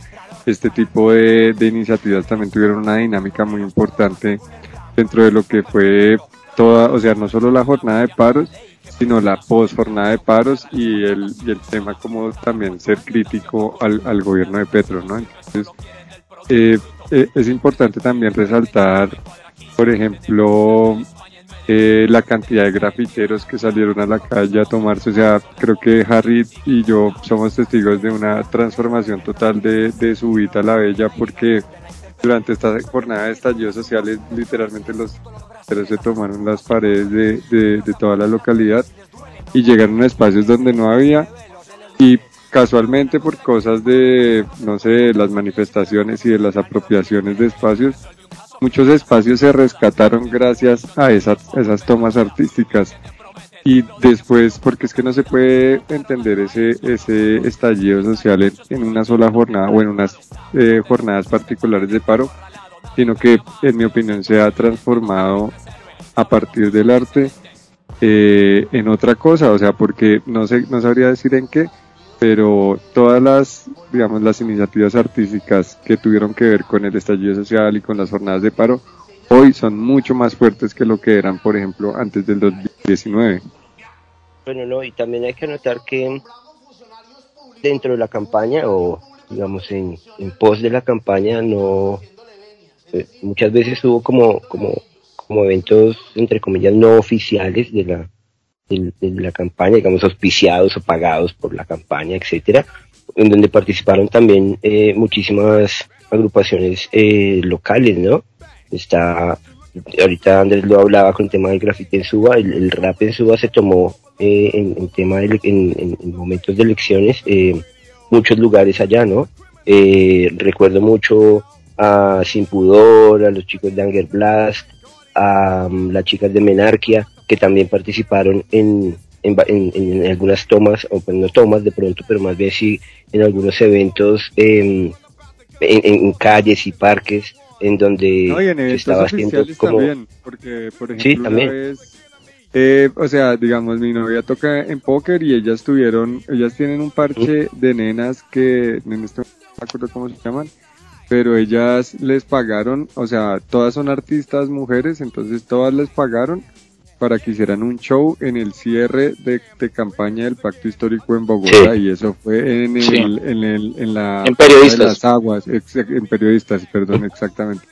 Este tipo de, de iniciativas también tuvieron una dinámica muy importante dentro de lo que fue toda, o sea, no solo la jornada de paros, sino la post jornada de paros y el, y el tema como también ser crítico al, al gobierno de Petro, ¿no? Entonces, eh, eh, es importante también resaltar, por ejemplo, eh, la cantidad de grafiteros que salieron a la calle a tomarse, o sea, creo que Harry y yo somos testigos de una transformación total de, de su vida a la bella porque durante esta jornada de estallidos sociales literalmente los grafiteros se tomaron las paredes de, de, de toda la localidad y llegaron a espacios donde no había. Y casualmente por cosas de, no sé, las manifestaciones y de las apropiaciones de espacios, muchos espacios se rescataron gracias a esas, tomas artísticas. Y después, porque es que no se puede entender ese, ese estallido social en, en una sola jornada o en unas eh, jornadas particulares de paro, sino que en mi opinión se ha transformado a partir del arte eh, en otra cosa, o sea, porque no sé, no sabría decir en qué, pero todas las, digamos, las iniciativas artísticas que tuvieron que ver con el estallido social y con las jornadas de paro, hoy son mucho más fuertes que lo que eran, por ejemplo, antes del 2019. Bueno, no, y también hay que notar que dentro de la campaña o digamos en, en pos de la campaña no eh, muchas veces hubo como como como eventos entre comillas no oficiales de la de la campaña digamos auspiciados o pagados por la campaña etcétera en donde participaron también eh, muchísimas agrupaciones eh, locales no está ahorita Andrés lo hablaba con el tema del grafite en Suba el, rap en Suba se tomó eh, en, en tema en, en- en momentos de elecciones eh, muchos lugares allá, ¿no? Eh, recuerdo mucho a Sin Pudor, a los chicos de Anger Blast, a mm, las chicas de Menarquia, que también participaron en, en, en- en algunas tomas, o pues no tomas de pronto, pero más bien sí en algunos eventos em, en, en calles y parques en donde No, en se eventos estaba haciendo oficiales como... también, porque, por ejemplo, Sí, también. vez, eh, o sea, digamos, mi novia toca en póker y ellas tuvieron, ellas tienen un parche de nenas que, en este no me acuerdo cómo se llaman, pero ellas les pagaron, o sea, todas son artistas mujeres, entonces todas les pagaron para que hicieran un show en el cierre de, de campaña del Pacto Histórico en Bogotá Sí. y eso fue en el, Sí. en el, en la En periodistas. de las aguas, ex- en periodistas, perdón, exactamente.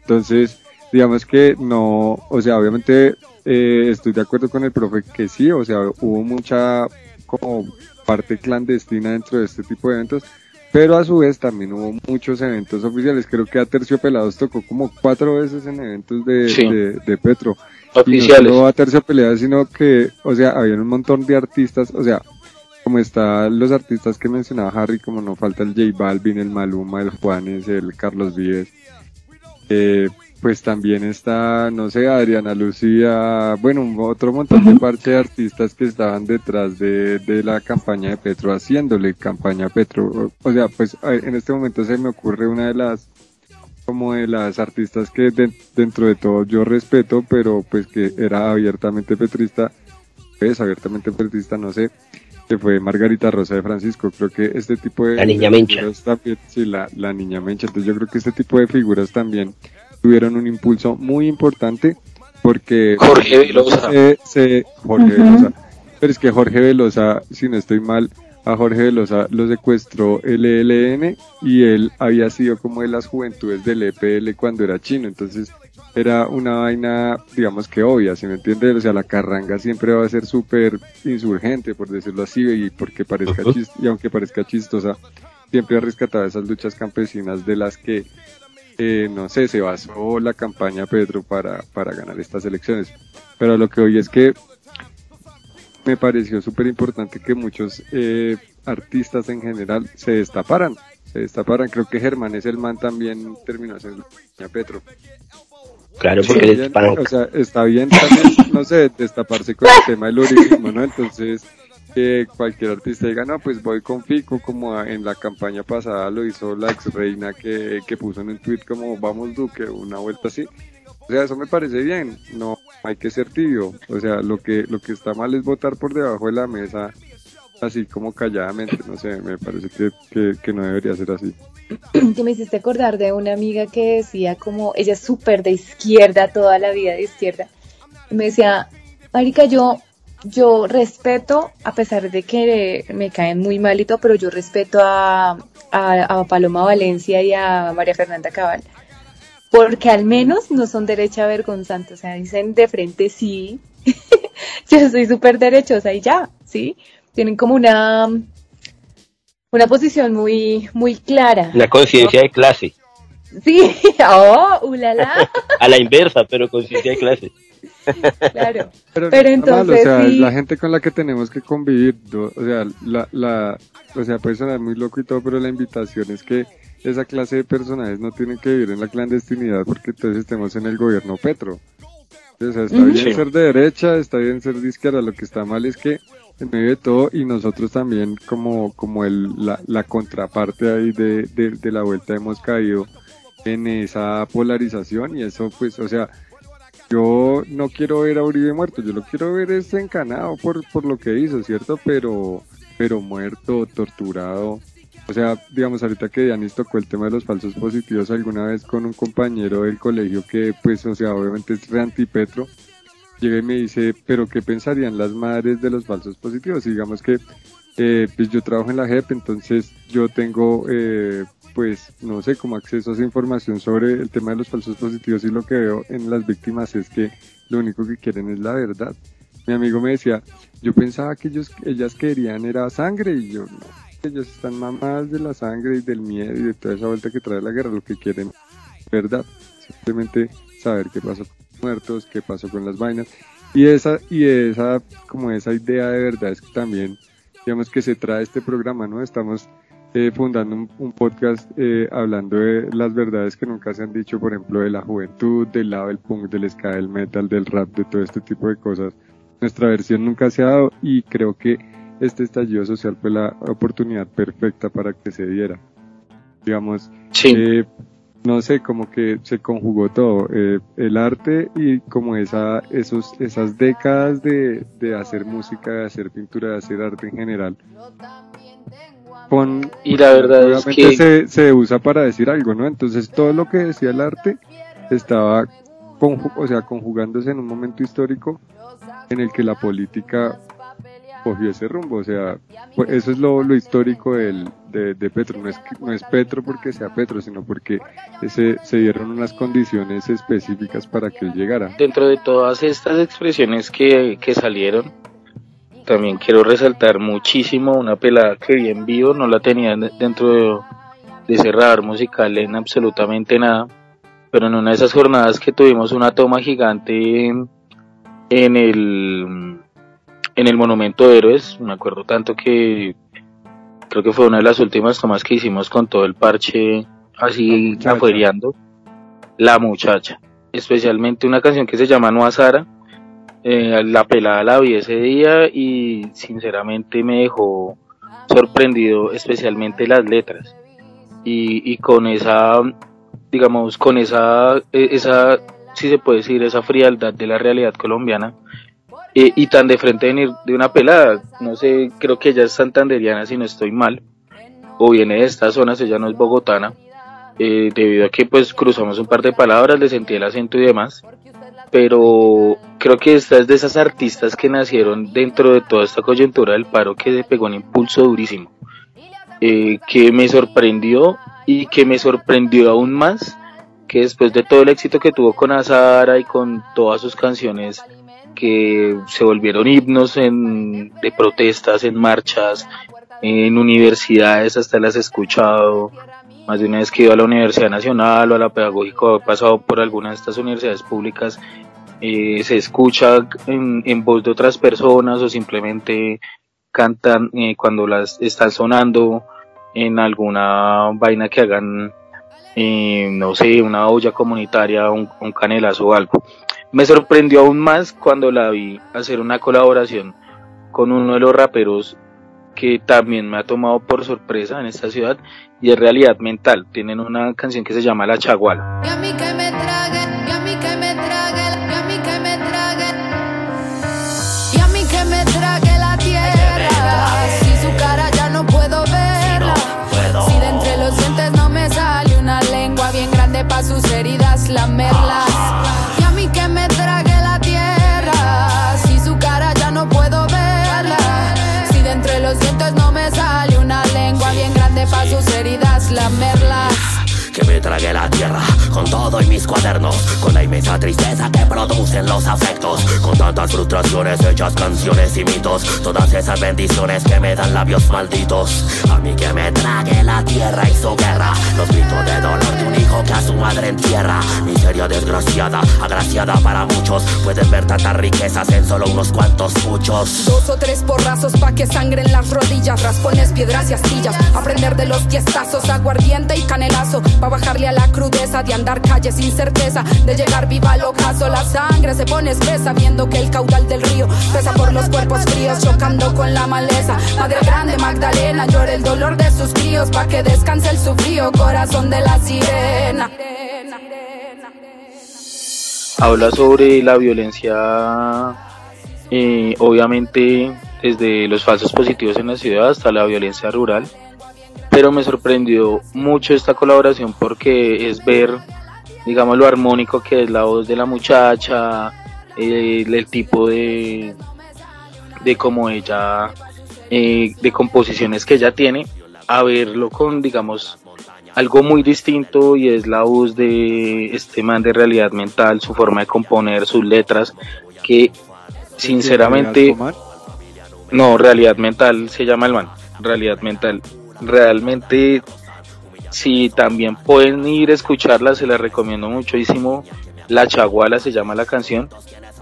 Entonces, digamos que no, o sea, obviamente eh, estoy de acuerdo con el profe que sí, o sea, hubo mucha como parte clandestina dentro de este tipo de eventos, pero a su vez también hubo muchos eventos oficiales. Creo que a Terciopelados tocó como cuatro veces en eventos de, Sí. de, de Petro. Oficiales. No solo a Terciopelados, sino que, o sea, había un montón de artistas, o sea, como están los artistas que mencionaba Harry, como no falta el J Balvin, el Maluma, el Juanes, el Carlos Vives. Eh, pues también está, no sé, Adriana Lucía, bueno, un otro montón de parte de artistas que estaban detrás de, de la campaña de Petro, haciéndole campaña a Petro. O sea, pues eh, en este momento se me ocurre una de las, como de las artistas que de- dentro de todo yo respeto, pero pues que era abiertamente petrista, es abiertamente petrista, no sé, que fue Margarita Rosa de Francisco. Creo que este tipo de... La niña de Mencha. también- sí, la, la niña Mencha. Entonces yo creo que este tipo de figuras también tuvieron un impulso muy importante porque... Jorge Velosa. Eh, se- Jorge Ujú. Velosa. Pero es que Jorge Velosa, si no estoy mal, a Jorge Velosa lo secuestró el ELN y él había sido como de las juventudes del EPL cuando era chino. Entonces era una vaina, digamos que obvia, ¿sí me entiendes? O sea, la carranga siempre va a ser súper insurgente, por decirlo así, y porque parezca y aunque parezca chistosa, siempre ha rescatado esas luchas campesinas de las que, eh, no sé, se basó la campaña Pedro para, para ganar estas elecciones. Pero lo que hoy es que me pareció súper importante que muchos eh, artistas en general se destaparan, se destaparan. Creo que Germán es el man también terminó haciendo a Petro. Claro, porque él bien, es punk. O sea, está bien también, no sé, destaparse con el tema del uribismo, ¿no? Entonces, que cualquier artista diga, no, pues voy con Fico, como en la campaña pasada lo hizo la ex reina que, que puso en un tweet como vamos Duque, una vuelta así. O sea, eso me parece bien, no hay que ser tibio. O sea, lo que, lo que está mal es votar por debajo de la mesa, así como calladamente, no sé, me parece que, que, no debería ser así. que me hiciste acordar de una amiga que decía como ella es súper de izquierda, toda la vida de izquierda. Me decía, Marica, yo, yo respeto, a pesar de que me caen muy mal pero yo respeto a, a Paloma Valencia y a María Fernanda Cabal. Porque al menos no son derecha vergonzante, o sea, dicen de frente sí, yo soy súper derechosa y ya, ¿sí? Tienen como una, una posición muy, muy clara. La conciencia de clase. Sí, oh, ulala. A la inversa, pero conciencia de clase. Claro. Pero, Pero está mal, entonces o sea, sí. es la gente con la que tenemos que convivir, o sea, la, la, o sea, puede sonar muy loco y todo, pero la invitación es que esa clase de personajes no tienen que vivir en la clandestinidad porque entonces estemos en el gobierno Petro. O sea, está bien Sí. ser de derecha, está bien ser de izquierda, lo que está mal es que en medio de todo y nosotros también como, como el, la, la contraparte ahí de, de, de la vuelta hemos caído en esa polarización y eso pues, o sea, yo no quiero ver a Uribe muerto, yo lo quiero ver es encanado por, por lo que hizo, ¿cierto? Pero, pero muerto, torturado. O sea, digamos, ahorita que Dianis tocó el tema de los falsos positivos alguna vez con un compañero del colegio que, pues, o sea, obviamente es re antipetro, llega y me dice, pero ¿qué pensarían las madres de los falsos positivos? Y digamos que, eh, pues yo trabajo en la JEP, entonces yo tengo, eh, pues, no sé, como acceso a esa información sobre el tema de los falsos positivos y lo que veo en las víctimas es que lo único que quieren es la verdad. Mi amigo me decía, yo pensaba que ellos, ellas querían era sangre y yo, no, ellos están mamadas de la sangre y del miedo y de toda esa vuelta que trae la guerra, lo que quieren, verdad, simplemente saber qué pasó con los muertos, qué pasó con las vainas y esa, y esa, como esa idea de verdad es que también, digamos que se trae este programa, ¿no? Estamos eh, fundando un, un podcast eh, hablando de las verdades que nunca se han dicho, por ejemplo, de la juventud, del lado del punk, del ska, del metal, del rap, de todo este tipo de cosas. Nuestra versión nunca se ha dado y creo que este estallido social fue la oportunidad perfecta para que se diera. Digamos, Sí. eh, no sé, como que se conjugó todo, eh, el arte y como esa, esos, esas décadas de, de hacer música, de hacer pintura, de hacer arte en general. Con, Y la verdad es que se, se usa para decir algo, ¿no? Entonces todo lo que decía el arte estaba conju- o sea, conjugándose en un momento histórico en el que la política cogió ese rumbo, o sea, pues eso es lo, lo histórico del, de, de Petro, no es, no es Petro porque sea Petro, sino porque ese, se dieron unas condiciones específicas para que él llegara. dentro de todas estas expresiones que, que salieron, también quiero resaltar muchísimo una pelada que vi en vivo, no la tenía de- dentro de, de ese radar musical en absolutamente nada, pero en una de esas jornadas que tuvimos una toma gigante en, en el en el Monumento de Héroes, me acuerdo tanto que creo que fue una de las últimas tomas que hicimos con todo el parche así afuereando, La Muchacha, especialmente una canción que se llama No a Sara, eh, la pelada la vi ese día y sinceramente me dejó sorprendido especialmente las letras. Y, y con esa digamos con esa eh, esa si se puede decir esa frialdad de la realidad colombiana eh, y tan de frente venir de una pelada no sé creo que ella es santanderiana si no estoy mal o viene de estas zonas ella no es bogotana eh, debido a que pues cruzamos un par de palabras le sentí el acento y demás pero creo que esta es de esas artistas que nacieron dentro de toda esta coyuntura del paro que se pegó un impulso durísimo, eh, que me sorprendió y que me sorprendió aún más que después de todo el éxito que tuvo con Azara y con todas sus canciones que se volvieron himnos en, de protestas, en marchas, en universidades, hasta las he escuchado, más de una vez que he ido a la Universidad Nacional o a la Pedagógica, he pasado por alguna de estas universidades públicas, eh, se escucha en, en voz de otras personas o simplemente cantan eh, cuando las están sonando en alguna vaina que hagan, eh, no sé, una olla comunitaria, un, un canelazo o algo. Me sorprendió aún más cuando la vi hacer una colaboración con uno de los raperos que también me ha tomado por sorpresa en esta ciudad y es realidad mental. Tienen una canción que se llama La Chaguala. Y a mí que me trague la tierra, con todo y mis cuadernos, con la inmensa tristeza que producen los afectos, con tantas frustraciones hechas canciones y mitos, todas esas bendiciones que me dan labios malditos. A mí que me trague la tierra y su guerra, los gritos de dolor de un hijo que a su madre entierra. Miseria desgraciada, agraciada para muchos, pueden ver tantas riquezas en solo unos cuantos muchos. Dos o tres porrazos pa' que sangren las rodillas, raspones, piedras y astillas. Aprender de los tiestazos, aguardiente y canelazo, pa' bajarle a la crudeza de andar calle sin certeza, de llegar viva al ocaso. La sangre se pone espesa, viendo que el caudal del río pesa por los cuerpos fríos, chocando con la maleza. Madre grande Magdalena, llora el dolor de sus críos, pa' que descanse el sufrío corazón de la sirena. habla sobre la violencia, eh, obviamente desde los falsos positivos en la ciudad hasta la violencia rural, pero me sorprendió mucho esta colaboración porque es ver, digamos, lo armónico que es la voz de la muchacha, el tipo de, de cómo ella, eh, de composiciones que ella tiene, a verlo con, digamos, algo muy distinto y es la voz de este man de realidad mental, su forma de componer, sus letras, que sinceramente... No, realidad mental se llama el man, realidad mental. Realmente, si también pueden ir a escucharla, se la recomiendo muchísimo. La Chaguala se llama la canción.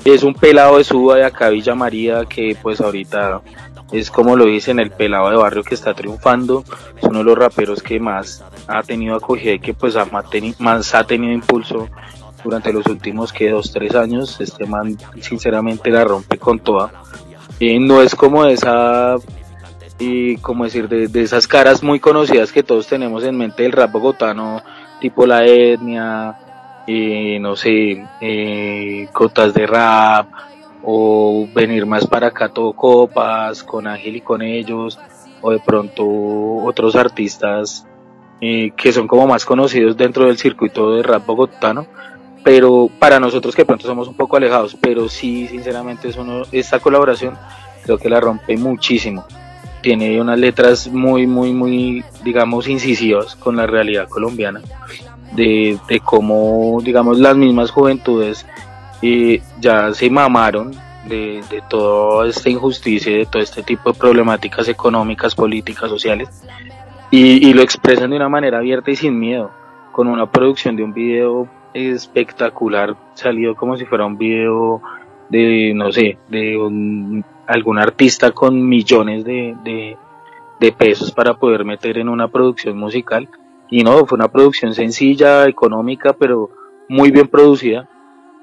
Es un pelado de Suba de acá, Villa María, que pues ahorita es como lo dicen, el pelado de barrio que está triunfando. Es uno de los raperos que más ha tenido acogida y que pues ha más ha tenido impulso durante los últimos que dos, tres años. Este man sinceramente la rompe con toda. Eh, no es como esa, y como decir, de, esas caras muy conocidas que todos tenemos en mente del rap bogotano, tipo la etnia, no sé, eh, cotas de rap, o venir más para acá todo copas, con Ángel y con ellos, o de pronto otros artistas eh, que son como más conocidos dentro del circuito de rap bogotano, pero para nosotros que pronto somos un poco alejados, pero sí, sinceramente, es uno, esta colaboración creo que la rompe muchísimo. Tiene unas letras muy, muy, muy, digamos, incisivas con la realidad colombiana, de, de cómo, digamos, las mismas juventudes eh, ya se mamaron de, de toda esta injusticia, de todo este tipo de problemáticas económicas, políticas, sociales, y, lo expresan de una manera abierta y sin miedo, con una producción de un video espectacular, salido como si fuera un video de, no sé, de un- algún artista con millones de, de, pesos para poder meter en una producción musical. Y no, fue una producción sencilla, económica, pero muy bien producida,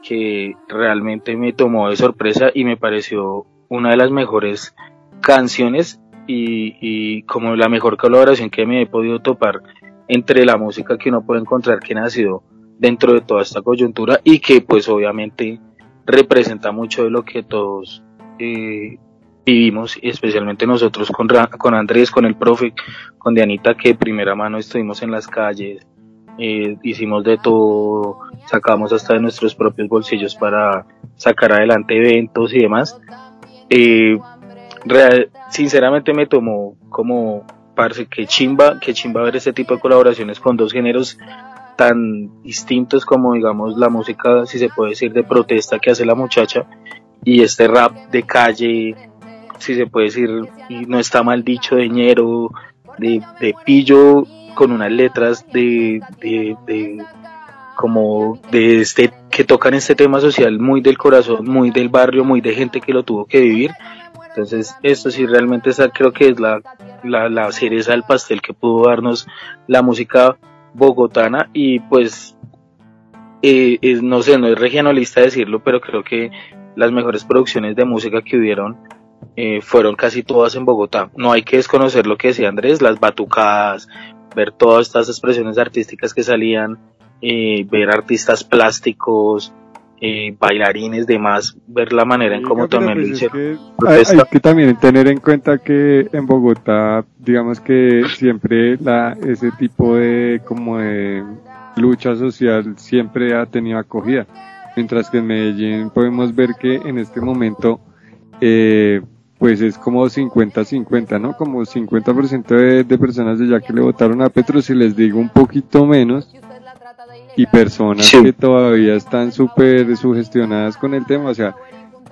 que realmente me tomó de sorpresa y me pareció una de las mejores canciones y, y como la mejor colaboración que me he podido topar entre la música que uno puede encontrar que nació dentro de toda esta coyuntura y que pues obviamente representa mucho de lo que todos eh, vivimos especialmente nosotros con, con Andrés, con el profe, con Dianita que de primera mano estuvimos en las calles, eh, hicimos de todo, sacamos hasta de nuestros propios bolsillos para sacar adelante eventos y demás. Eh, real- sinceramente me tomó como parce que chimba, que chimba ver este tipo de colaboraciones con dos géneros tan distintos como digamos la música, si se puede decir, de protesta que hace la muchacha y este rap de calle, si se puede decir, y no está mal dicho, de ñero, de, de pillo, con unas letras de, de, de como de este que tocan este tema social muy del corazón, muy del barrio, muy de gente que lo tuvo que vivir. Entonces, esto sí realmente esa creo que es la, la, la cereza del pastel que pudo darnos la música bogotana y pues eh, no sé, no es regionalista decirlo, pero creo que las mejores producciones de música que hubieron eh, fueron casi todas en Bogotá. No hay que desconocer lo que decía Andrés, las batucadas, ver todas estas expresiones artísticas que salían, eh, ver artistas plásticos, eh, bailarines, demás, ver la manera en cómo también pues es que hay que también tener en cuenta que en Bogotá, digamos que siempre la, ese tipo de como de lucha social siempre ha tenido acogida, mientras que en Medellín podemos ver que en este momento eh, pues es como 50-50, ¿no? Como 50% de, de personas de ya que le votaron a Petro, si les digo un poquito menos, y personas que todavía están súper sugestionadas con el tema. O sea,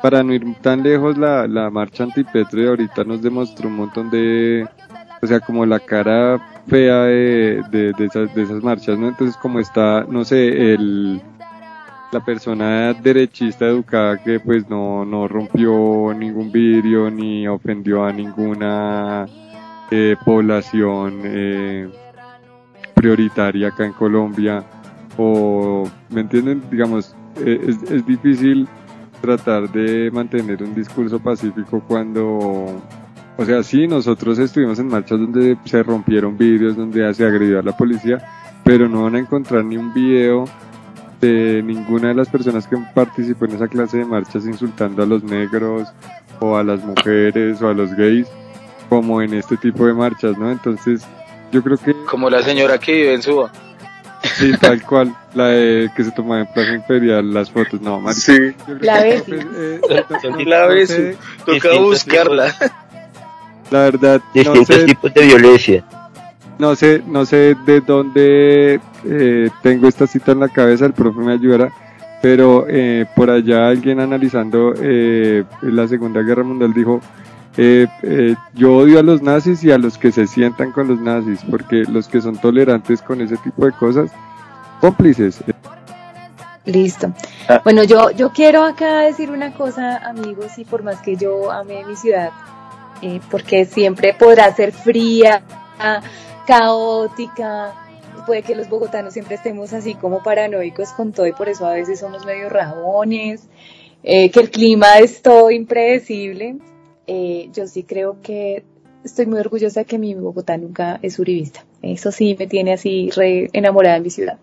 para no ir tan lejos, la, la marcha antipetro de ahorita nos demostró un montón de, o sea, como la cara fea de, de, de esas, de esas marchas, ¿no? Entonces, como está, no sé, el, la persona derechista educada que pues no, no rompió ningún vidrio ni ofendió a ninguna eh, población eh, prioritaria acá en Colombia o me entienden digamos eh, es, es difícil tratar de mantener un discurso pacífico cuando o sea sí nosotros estuvimos en marchas donde se rompieron vidrios donde se agredió a la policía pero no van a encontrar ni un video de ninguna de las personas que participó en esa clase de marchas insultando a los negros o a las mujeres o a los gays como en este tipo de marchas, ¿no? Entonces, yo creo que... Como la señora que vive en Suba. Sí, tal cual, la de que se tomaba en Plaza Imperial las fotos, no, marica. Sí. La pues, eh, no- no La Bessie. sé, Toca buscarla. La verdad, no Distintos sé, tipos de violencia. no sé, no sé de dónde eh, tengo esta cita en la cabeza, el profe me ayudará, pero eh, por allá alguien analizando eh, la Segunda Guerra Mundial dijo, eh, eh, yo odio a los nazis y a los que se sientan con los nazis, porque los que son tolerantes con ese tipo de cosas, cómplices. Listo. Ah. Bueno, yo, yo quiero acá decir una cosa, amigos, y por más que yo ame mi ciudad, eh, porque siempre podrá ser fría, caótica, puede que los bogotanos siempre estemos así como paranoicos con todo y por eso a veces somos medio rabones, eh, que el clima es todo impredecible. Eh, yo sí creo que estoy muy orgullosa que mi Bogotá nunca es uribista. Eso sí me tiene así re enamorada de mi ciudad.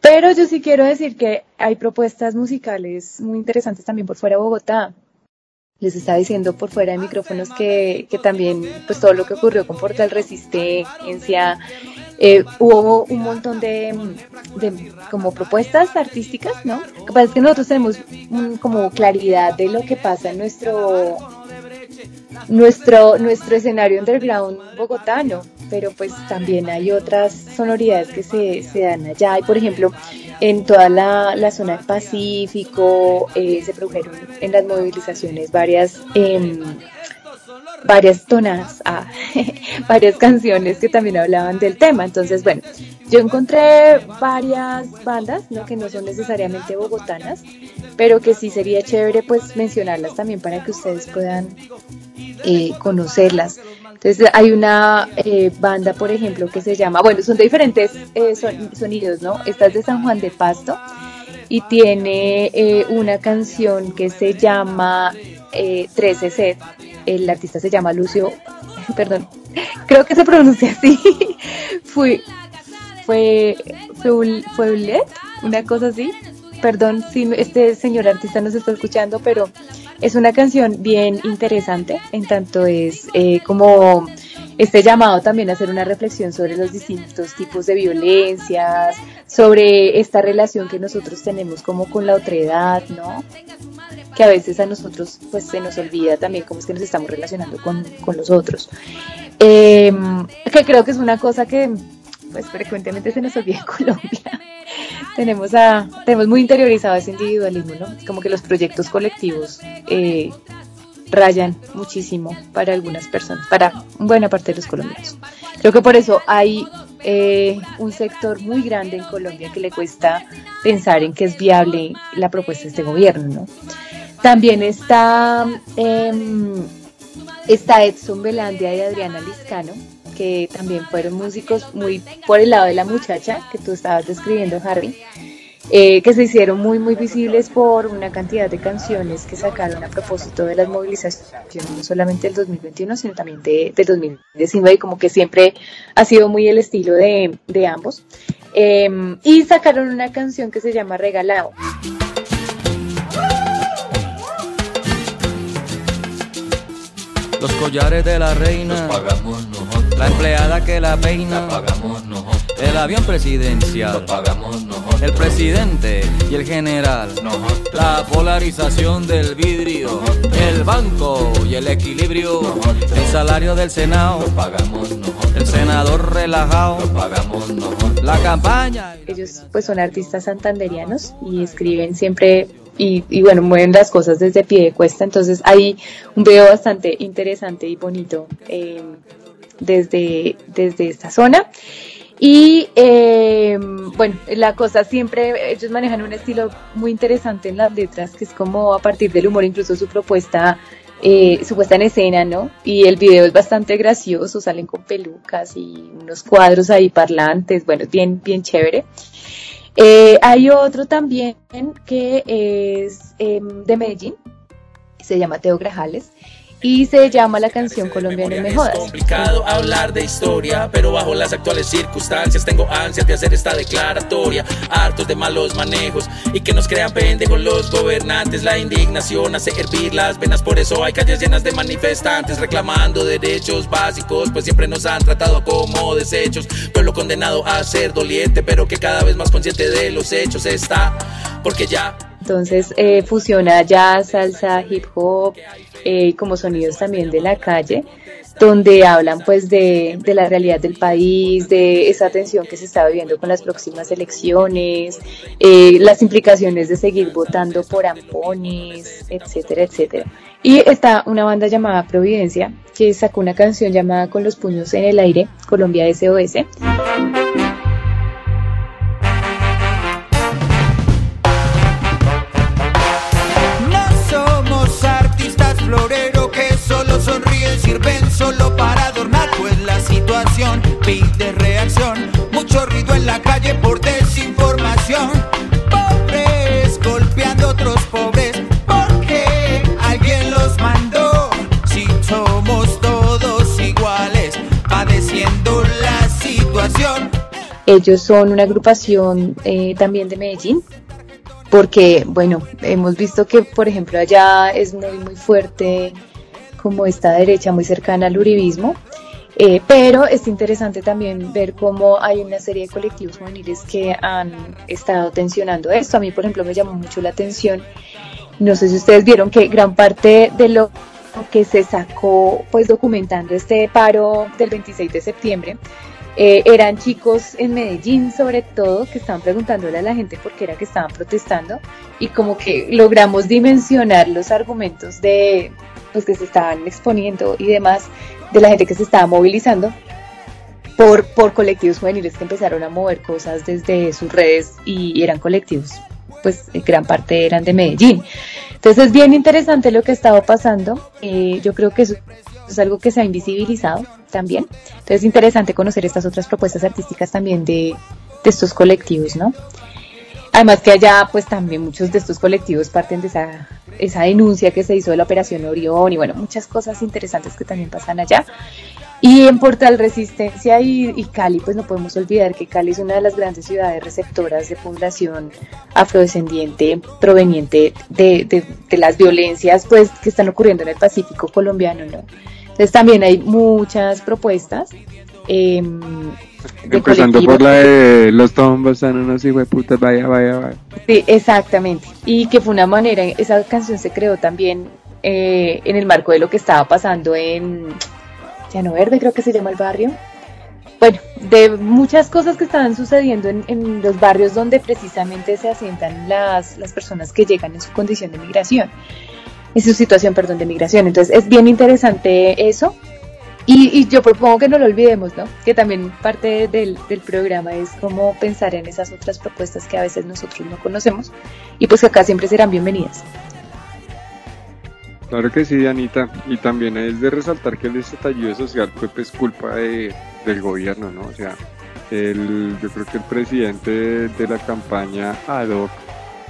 Pero yo sí quiero decir que hay propuestas musicales muy interesantes también por fuera de Bogotá. Les estaba diciendo por fuera de micrófonos que, que también pues todo lo que ocurrió con Portal Resistencia, eh, hubo un montón de, como propuestas artísticas, ¿no? Lo que pasa es que nosotros tenemos mm, como claridad de lo que pasa en nuestro nuestro, nuestro escenario underground bogotano, pero pues también hay otras sonoridades que se, se dan allá. Y por ejemplo, en toda la, la zona del Pacífico eh, se produjeron en las movilizaciones varias, em, varias tonas, ah, varias canciones que también hablaban del tema. Entonces, bueno, yo encontré varias bandas, ¿no? que no son necesariamente bogotanas, pero que sí sería chévere pues mencionarlas también para que ustedes puedan eh, conocerlas. Entonces hay una eh, banda, por ejemplo, que se llama, bueno, son de diferentes eh, son- sonidos, ¿no? Esta es de San Juan de Pasto y tiene eh, una canción que se llama eh, 13 Set. El artista se llama Lucio, perdón, creo que se pronuncia así. Fui, fue, fue, fue una cosa así. Perdón si este señor artista nos está escuchando, pero es una canción bien interesante, en tanto es eh, como este llamado también a hacer una reflexión sobre los distintos tipos de violencias, sobre esta relación que nosotros tenemos como con la otredad, ¿no? Que a veces a nosotros pues se nos olvida también cómo es que nos estamos relacionando con, con los otros. Eh, que creo que es una cosa que pues frecuentemente se nos olvida en Colombia. tenemos a, tenemos muy interiorizado ese individualismo, ¿no? Como que los proyectos colectivos eh, rayan muchísimo para algunas personas, para buena parte de los colombianos. Creo que por eso hay eh, un sector muy grande en Colombia que le cuesta pensar en que es viable la propuesta de este gobierno, ¿no? También está, em, está Edson Belandia y Adriana Liscano, que también fueron músicos muy por el lado de la muchacha que tú estabas describiendo, Harry, eh, que se hicieron muy, muy visibles por una cantidad de canciones que sacaron a propósito de las movilizaciones, no solamente del 2021, sino también de, del 2019, y como que siempre ha sido muy el estilo de, de ambos. Eh, y sacaron una canción que se llama Regalado. Los collares de la reina, pagamos. La empleada que la peina, La pagamos nosotros. el avión presidencial, lo pagamos nosotros. el presidente y el general, Nosotros. la polarización del vidrio, el banco y el equilibrio, el salario del Senado, Lo pagamos nosotros. el senador relajado, Lo pagamos nosotros. la campaña. Ellos pues son artistas santanderianos y escriben siempre y, y, bueno, mueven las cosas desde pie de cuesta. Entonces hay un video bastante interesante y bonito eh, desde, desde esta zona. Y eh, bueno, la cosa siempre, ellos manejan un estilo muy interesante en las letras, que es como a partir del humor, incluso su propuesta, eh, su puesta en escena, ¿no? Y el video es bastante gracioso, salen con pelucas y unos cuadros ahí parlantes, bueno, bien, bien chévere. Eh, hay otro también que es eh, de Medellín, se llama Teo Grajales y se llama la canción Colombiano Me Jodas. Es complicado hablar de historia, pero bajo las actuales circunstancias tengo ansias de hacer esta declaratoria. Hartos de malos manejos y que nos crean pendejos los gobernantes. La indignación hace hervir las venas, por eso hay calles llenas de manifestantes reclamando derechos básicos, pues siempre nos han tratado como desechos. Pueblo condenado a ser doliente, pero que cada vez más consciente de los hechos está, porque ya Entonces eh, fusiona jazz, salsa, hip hop, eh, como sonidos también de la calle, donde hablan pues de, la realidad del país, de esa tensión que se está viviendo con las próximas elecciones, eh, las implicaciones de seguir votando por ampones, etcétera, etcétera. Y está una banda llamada Providencia, que sacó una canción llamada Con los puños en el aire, Colombia SOS. Situación pide reacción. Mucho ruido en la calle por desinformación. Pobres golpeando a otros pobres, porque alguien los mandó. Si somos todos iguales, padeciendo la situación. Ellos son una agrupación eh, también de Medellín, porque, bueno, hemos visto que, por ejemplo, allá es muy, muy fuerte como esta derecha muy cercana al uribismo, eh, pero es interesante también ver cómo hay una serie de colectivos juveniles que han estado tensionando esto. A mí, por ejemplo, me llamó mucho la atención, no sé si ustedes vieron que gran parte de lo que se sacó, pues documentando este paro del 26 de septiembre, eh, eran chicos en Medellín sobre todo que estaban preguntándole a la gente por qué era que estaban protestando y como que logramos dimensionar los argumentos de pues que se estaban exponiendo y demás de la gente que se estaba movilizando por, por colectivos juveniles que empezaron a mover cosas desde sus redes y, eran colectivos pues gran parte eran de Medellín. Entonces es bien interesante lo que ha estado pasando. Eh, yo creo que eso es algo que se ha invisibilizado también. Entonces es interesante conocer estas otras propuestas artísticas también de, de estos colectivos, ¿no? Además que allá pues también muchos de estos colectivos parten de esa, denuncia que se hizo de la operación Orión y bueno, muchas cosas interesantes que también pasan allá. Y en Portal Resistencia y, Cali, pues no podemos olvidar que Cali es una de las grandes ciudades receptoras de población afrodescendiente proveniente de, las violencias pues que están ocurriendo en el Pacífico colombiano, ¿no? Entonces también hay muchas propuestas. Eh, Empezando por la de los tombos son unos hijos de putas, vaya, vaya, vaya. Sí, exactamente. Y que fue una manera, esa canción se creó también eh, en el marco de lo que estaba pasando en Llano Verde, creo que se llama el barrio. Bueno, de muchas cosas que estaban sucediendo en, en los barrios donde precisamente se asientan las, las personas que llegan en su condición de migración, en su situación, perdón, de migración. Entonces es bien interesante eso. Y, y, yo propongo que no lo olvidemos, ¿no? Que también parte del, del, programa es como pensar en esas otras propuestas que a veces nosotros no conocemos y pues que acá siempre serán bienvenidas. Claro que sí, Anita. Y también es de resaltar que el estallido social fue pues culpa de, del gobierno, ¿no? O sea, el, yo creo que el presidente de, de la campaña ad hoc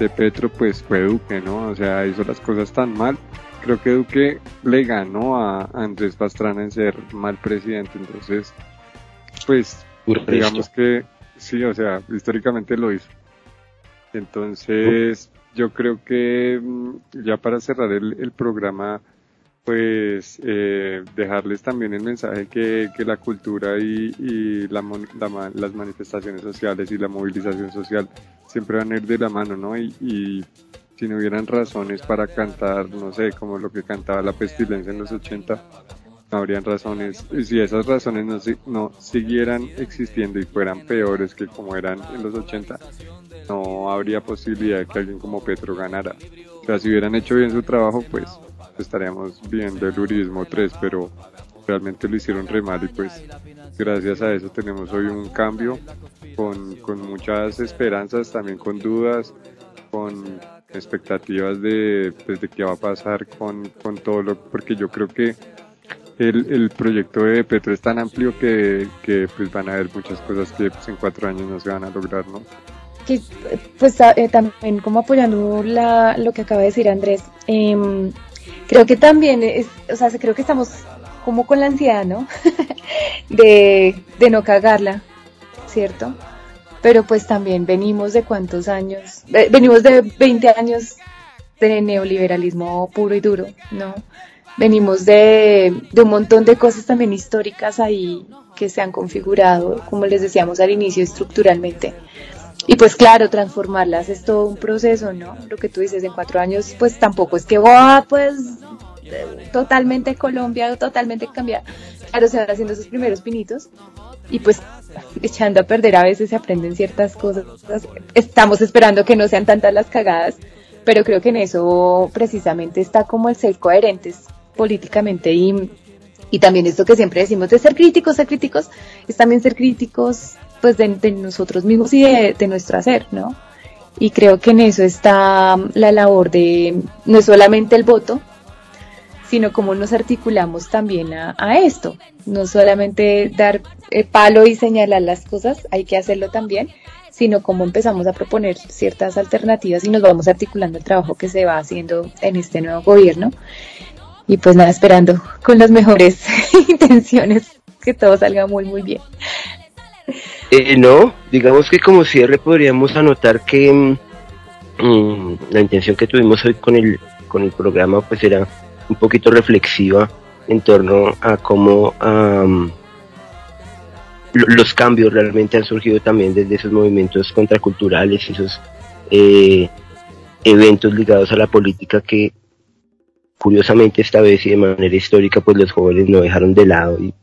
de Petro pues fue Duque, ¿no? O sea, hizo las cosas tan mal creo que Duque le ganó a Andrés Pastrana en ser mal presidente, entonces, pues, digamos que sí, o sea, históricamente lo hizo. Entonces, yo creo que ya para cerrar el, el programa, pues eh, dejarles también el mensaje que, que la cultura y, y la la las manifestaciones sociales y la movilización social siempre van a ir de la mano, ¿no? Y, y si no hubieran razones para cantar, no sé, como lo que cantaba la pestilencia en los 80, no habrían razones. Y si esas razones no, no siguieran existiendo y fueran peores que como eran en los 80, no habría posibilidad de que alguien como Petro ganara. O sea, si hubieran hecho bien su trabajo, pues estaríamos viendo el Uribismo 3, pero realmente lo hicieron re mal y pues gracias a eso tenemos hoy un cambio con, con muchas esperanzas, también con dudas, con expectativas de, pues, de qué va a pasar con, con todo lo, porque yo creo que el, el proyecto de Petro es tan amplio que, que pues van a haber muchas cosas que pues, en cuatro años no se van a lograr, ¿no? que pues a- eh, también como apoyando la, lo que acaba de decir Andrés, em, creo que también es, o sea, creo que estamos como con la ansiedad, ¿no? de, de no cagarla, ¿cierto? Pero pues también venimos de cuántos años, eh, venimos de 20 años de neoliberalismo puro y duro, ¿no? Venimos de, de un montón de cosas también históricas ahí que se han configurado, como les decíamos al inicio, estructuralmente. Y pues claro, transformarlas es todo un proceso, ¿no? Lo que tú dices, en cuatro años, pues tampoco es que, ¡guau! Pues totalmente Colombia, totalmente cambiada. Claro, se van haciendo esos primeros pinitos y pues echando a perder a veces se aprenden ciertas cosas. Estamos esperando que no sean tantas las cagadas, pero creo que en eso precisamente está como el ser coherentes políticamente y, y también esto que siempre decimos de ser críticos, ser críticos, es también ser críticos pues de, de nosotros mismos y de, de nuestro hacer, ¿no? Y creo que en eso está la labor de no solamente el voto, sino cómo nos articulamos también a, esto. No solamente dar eh, palo y señalar las cosas, hay que hacerlo también, sino cómo empezamos a proponer ciertas alternativas y nos vamos articulando el trabajo que se va haciendo en este nuevo gobierno. Y pues nada, esperando con las mejores intenciones que todo salga muy, muy bien. Eh, no, digamos que como cierre podríamos anotar que mm, mm, la intención que tuvimos hoy con el, con el programa pues era un poquito reflexiva en torno a cómo los cambios realmente han surgido también desde esos movimientos contraculturales, esos eh, eventos ligados a la política que curiosamente esta vez y de manera histórica pues los jóvenes no dejaron de lado y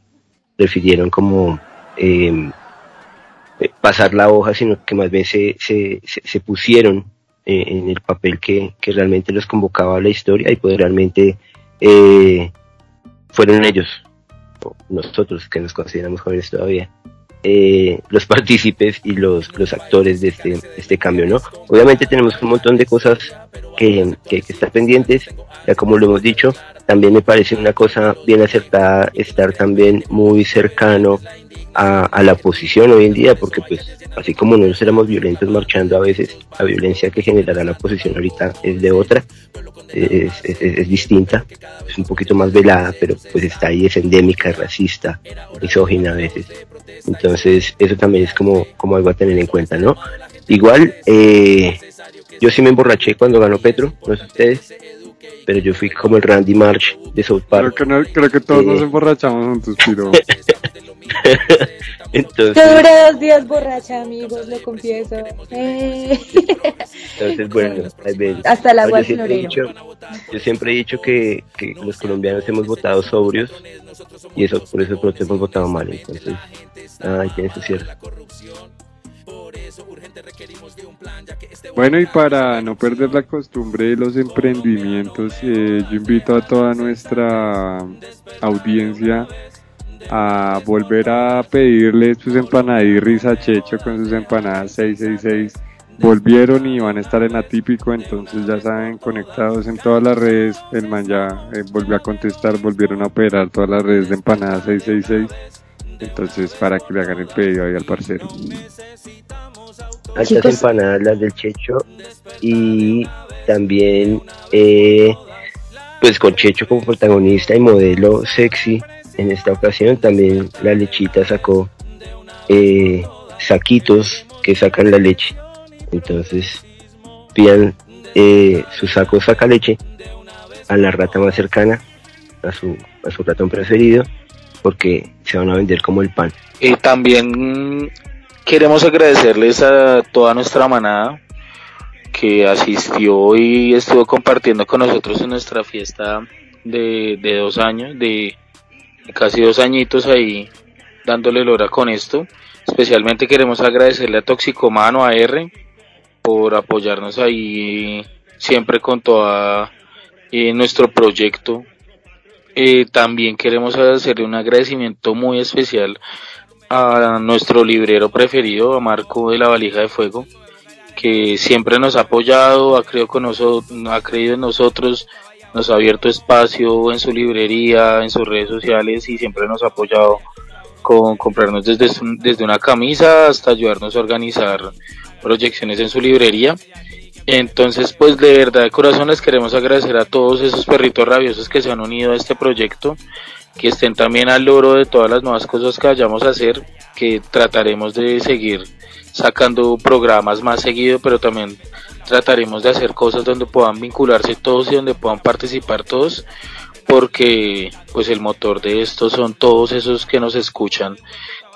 prefirieron como em, eh, pasar la hoja, sino que más bien se, se pusieron eh, en el papel que, que realmente los convocaba a la historia y pues realmente eh, fueron ellos, nosotros que nos consideramos jóvenes todavía, eh, los partícipes y los, los actores de este, este cambio, ¿no? Obviamente tenemos un montón de cosas que, que, que están pendientes, ya como lo hemos dicho, también me parece una cosa bien acertada estar también muy cercano a, a la oposición hoy en día, porque pues así como nosotros éramos violentos marchando a veces, la violencia que generará la oposición ahorita es de otra, es- es- es distinta, es un poquito más velada, pero pues está ahí, es endémica, es racista, misógina a veces. Entonces eso también es como, como algo a tener en cuenta, ¿no? Igual, eh, yo sí me emborraché cuando ganó Petro, no sé ustedes, pero yo fui como el Randy March de South Creo Park. que, no- creo que todos Eh, nos emborrachamos juntos, pero Entonces, Yo duré dos días borracha, amigos, lo confieso. Eh. entonces bueno. Hasta el No, agua yo, siempre he florero. dicho, yo siempre he dicho que, que los colombianos hemos votado sobrios y eso por eso pronto hemos votado mal. Entonces, ay, tiene su cierre. Bueno, y para no perder la costumbre de los emprendimientos, eh, yo invito a toda nuestra audiencia a volver a pedirle sus empanadirris a Checho con sus empanadas 666. Volvieron y van a estar en Atípico, entonces ya saben, conectados en todas las redes. El man ya eh, volvió a contestar, volvieron a operar todas las redes de empanadas 666. Entonces, para que le hagan el pedido ahí al parcero. Altas empanadas las del Checho y también eh, pues con Checho como protagonista y modelo sexy en esta ocasión también la lechita sacó eh, saquitos que sacan la leche entonces pidan eh, su saco saca leche a la rata más cercana a su, a su ratón preferido porque se van a vender como el pan. Y también queremos agradecerles a toda nuestra manada que asistió y estuvo compartiendo con nosotros en nuestra fiesta de, de dos años, de casi dos añitos ahí dándole lora con esto. Especialmente queremos agradecerle a Toxicomano, a R, por apoyarnos ahí siempre con toda eh, nuestro proyecto. Eh, también queremos hacerle un agradecimiento muy especial a nuestro librero preferido, a Marco de la Valija de Fuego, que siempre nos ha apoyado, ha creído, ha creído en nosotros, nos ha abierto espacio en su librería, en sus redes sociales y siempre nos ha apoyado con comprarnos desde, desde una camisa hasta ayudarnos a organizar proyecciones en su librería. Entonces, pues de verdad de corazón les queremos agradecer a todos esos perritos rabiosos que se han unido a este proyecto, que estén también al loro de todas las nuevas cosas que vayamos a hacer, que trataremos de seguir sacando programas más seguido, pero también trataremos de hacer cosas donde puedan vincularse todos y donde puedan participar todos, porque pues el motor de esto son todos esos que nos escuchan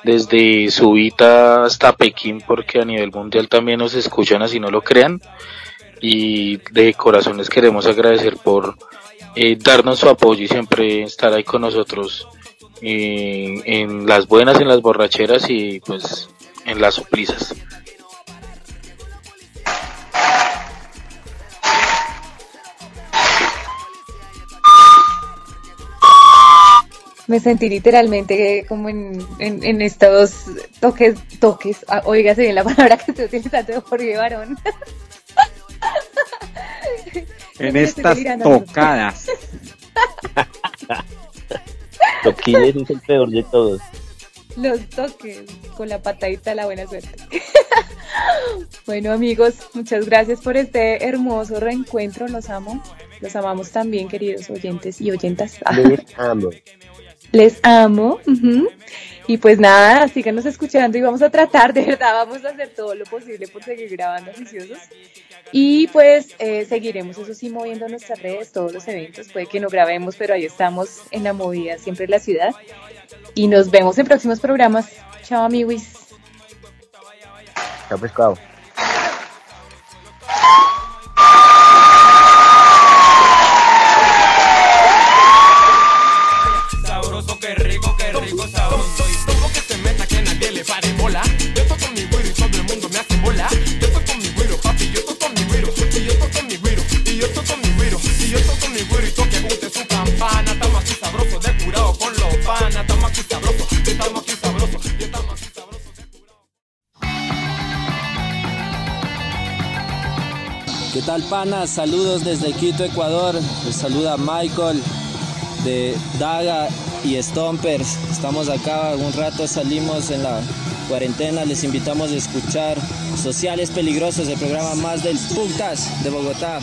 desde Subita hasta Pekín, porque a nivel mundial también nos escuchan así no lo crean. Y de corazón les queremos agradecer por eh, darnos su apoyo y siempre estar ahí con nosotros eh, en las buenas, en las borracheras y pues en las suplisas. Me sentí literalmente como en, en, en estos toques, toques, ah, oígase bien la palabra que estoy utilizando de Jorge Varón. En estas tocadas. Toquines es el peor de todos. Los toques con la patadita de la buena suerte. bueno amigos, muchas gracias por este hermoso reencuentro, los amo. Los amamos también, queridos oyentes y oyentas. Les amo. Les amo. Y pues nada, síganos escuchando y vamos a tratar, de verdad, vamos a hacer todo lo posible por seguir grabando oficiosos. Y pues eh, seguiremos, eso sí, moviendo nuestras redes, todos los eventos. Puede que no grabemos, pero ahí estamos en la movida, siempre en la ciudad. Y nos vemos en próximos programas. Chao, amigos. Chao pescado. ¿Qué tal panas? Saludos desde Quito, Ecuador. Les saluda Michael de Daga y Stompers. Estamos acá, un rato salimos en la cuarentena. Les invitamos a escuchar Sociales Peligrosos, el programa más del Putas de Bogotá.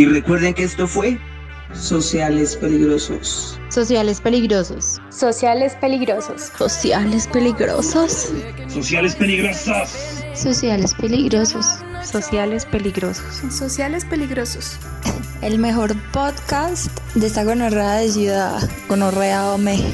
Y recuerden que esto fue Sociales peligrosos. Sociales peligrosos. Sociales peligrosos. Sociales peligrosos. Sociales peligrosos. Sociales peligrosos. Sociales peligrosos. Sociales peligrosos. El mejor podcast de esta gonorrea de ciudad. Gonorrea Ome.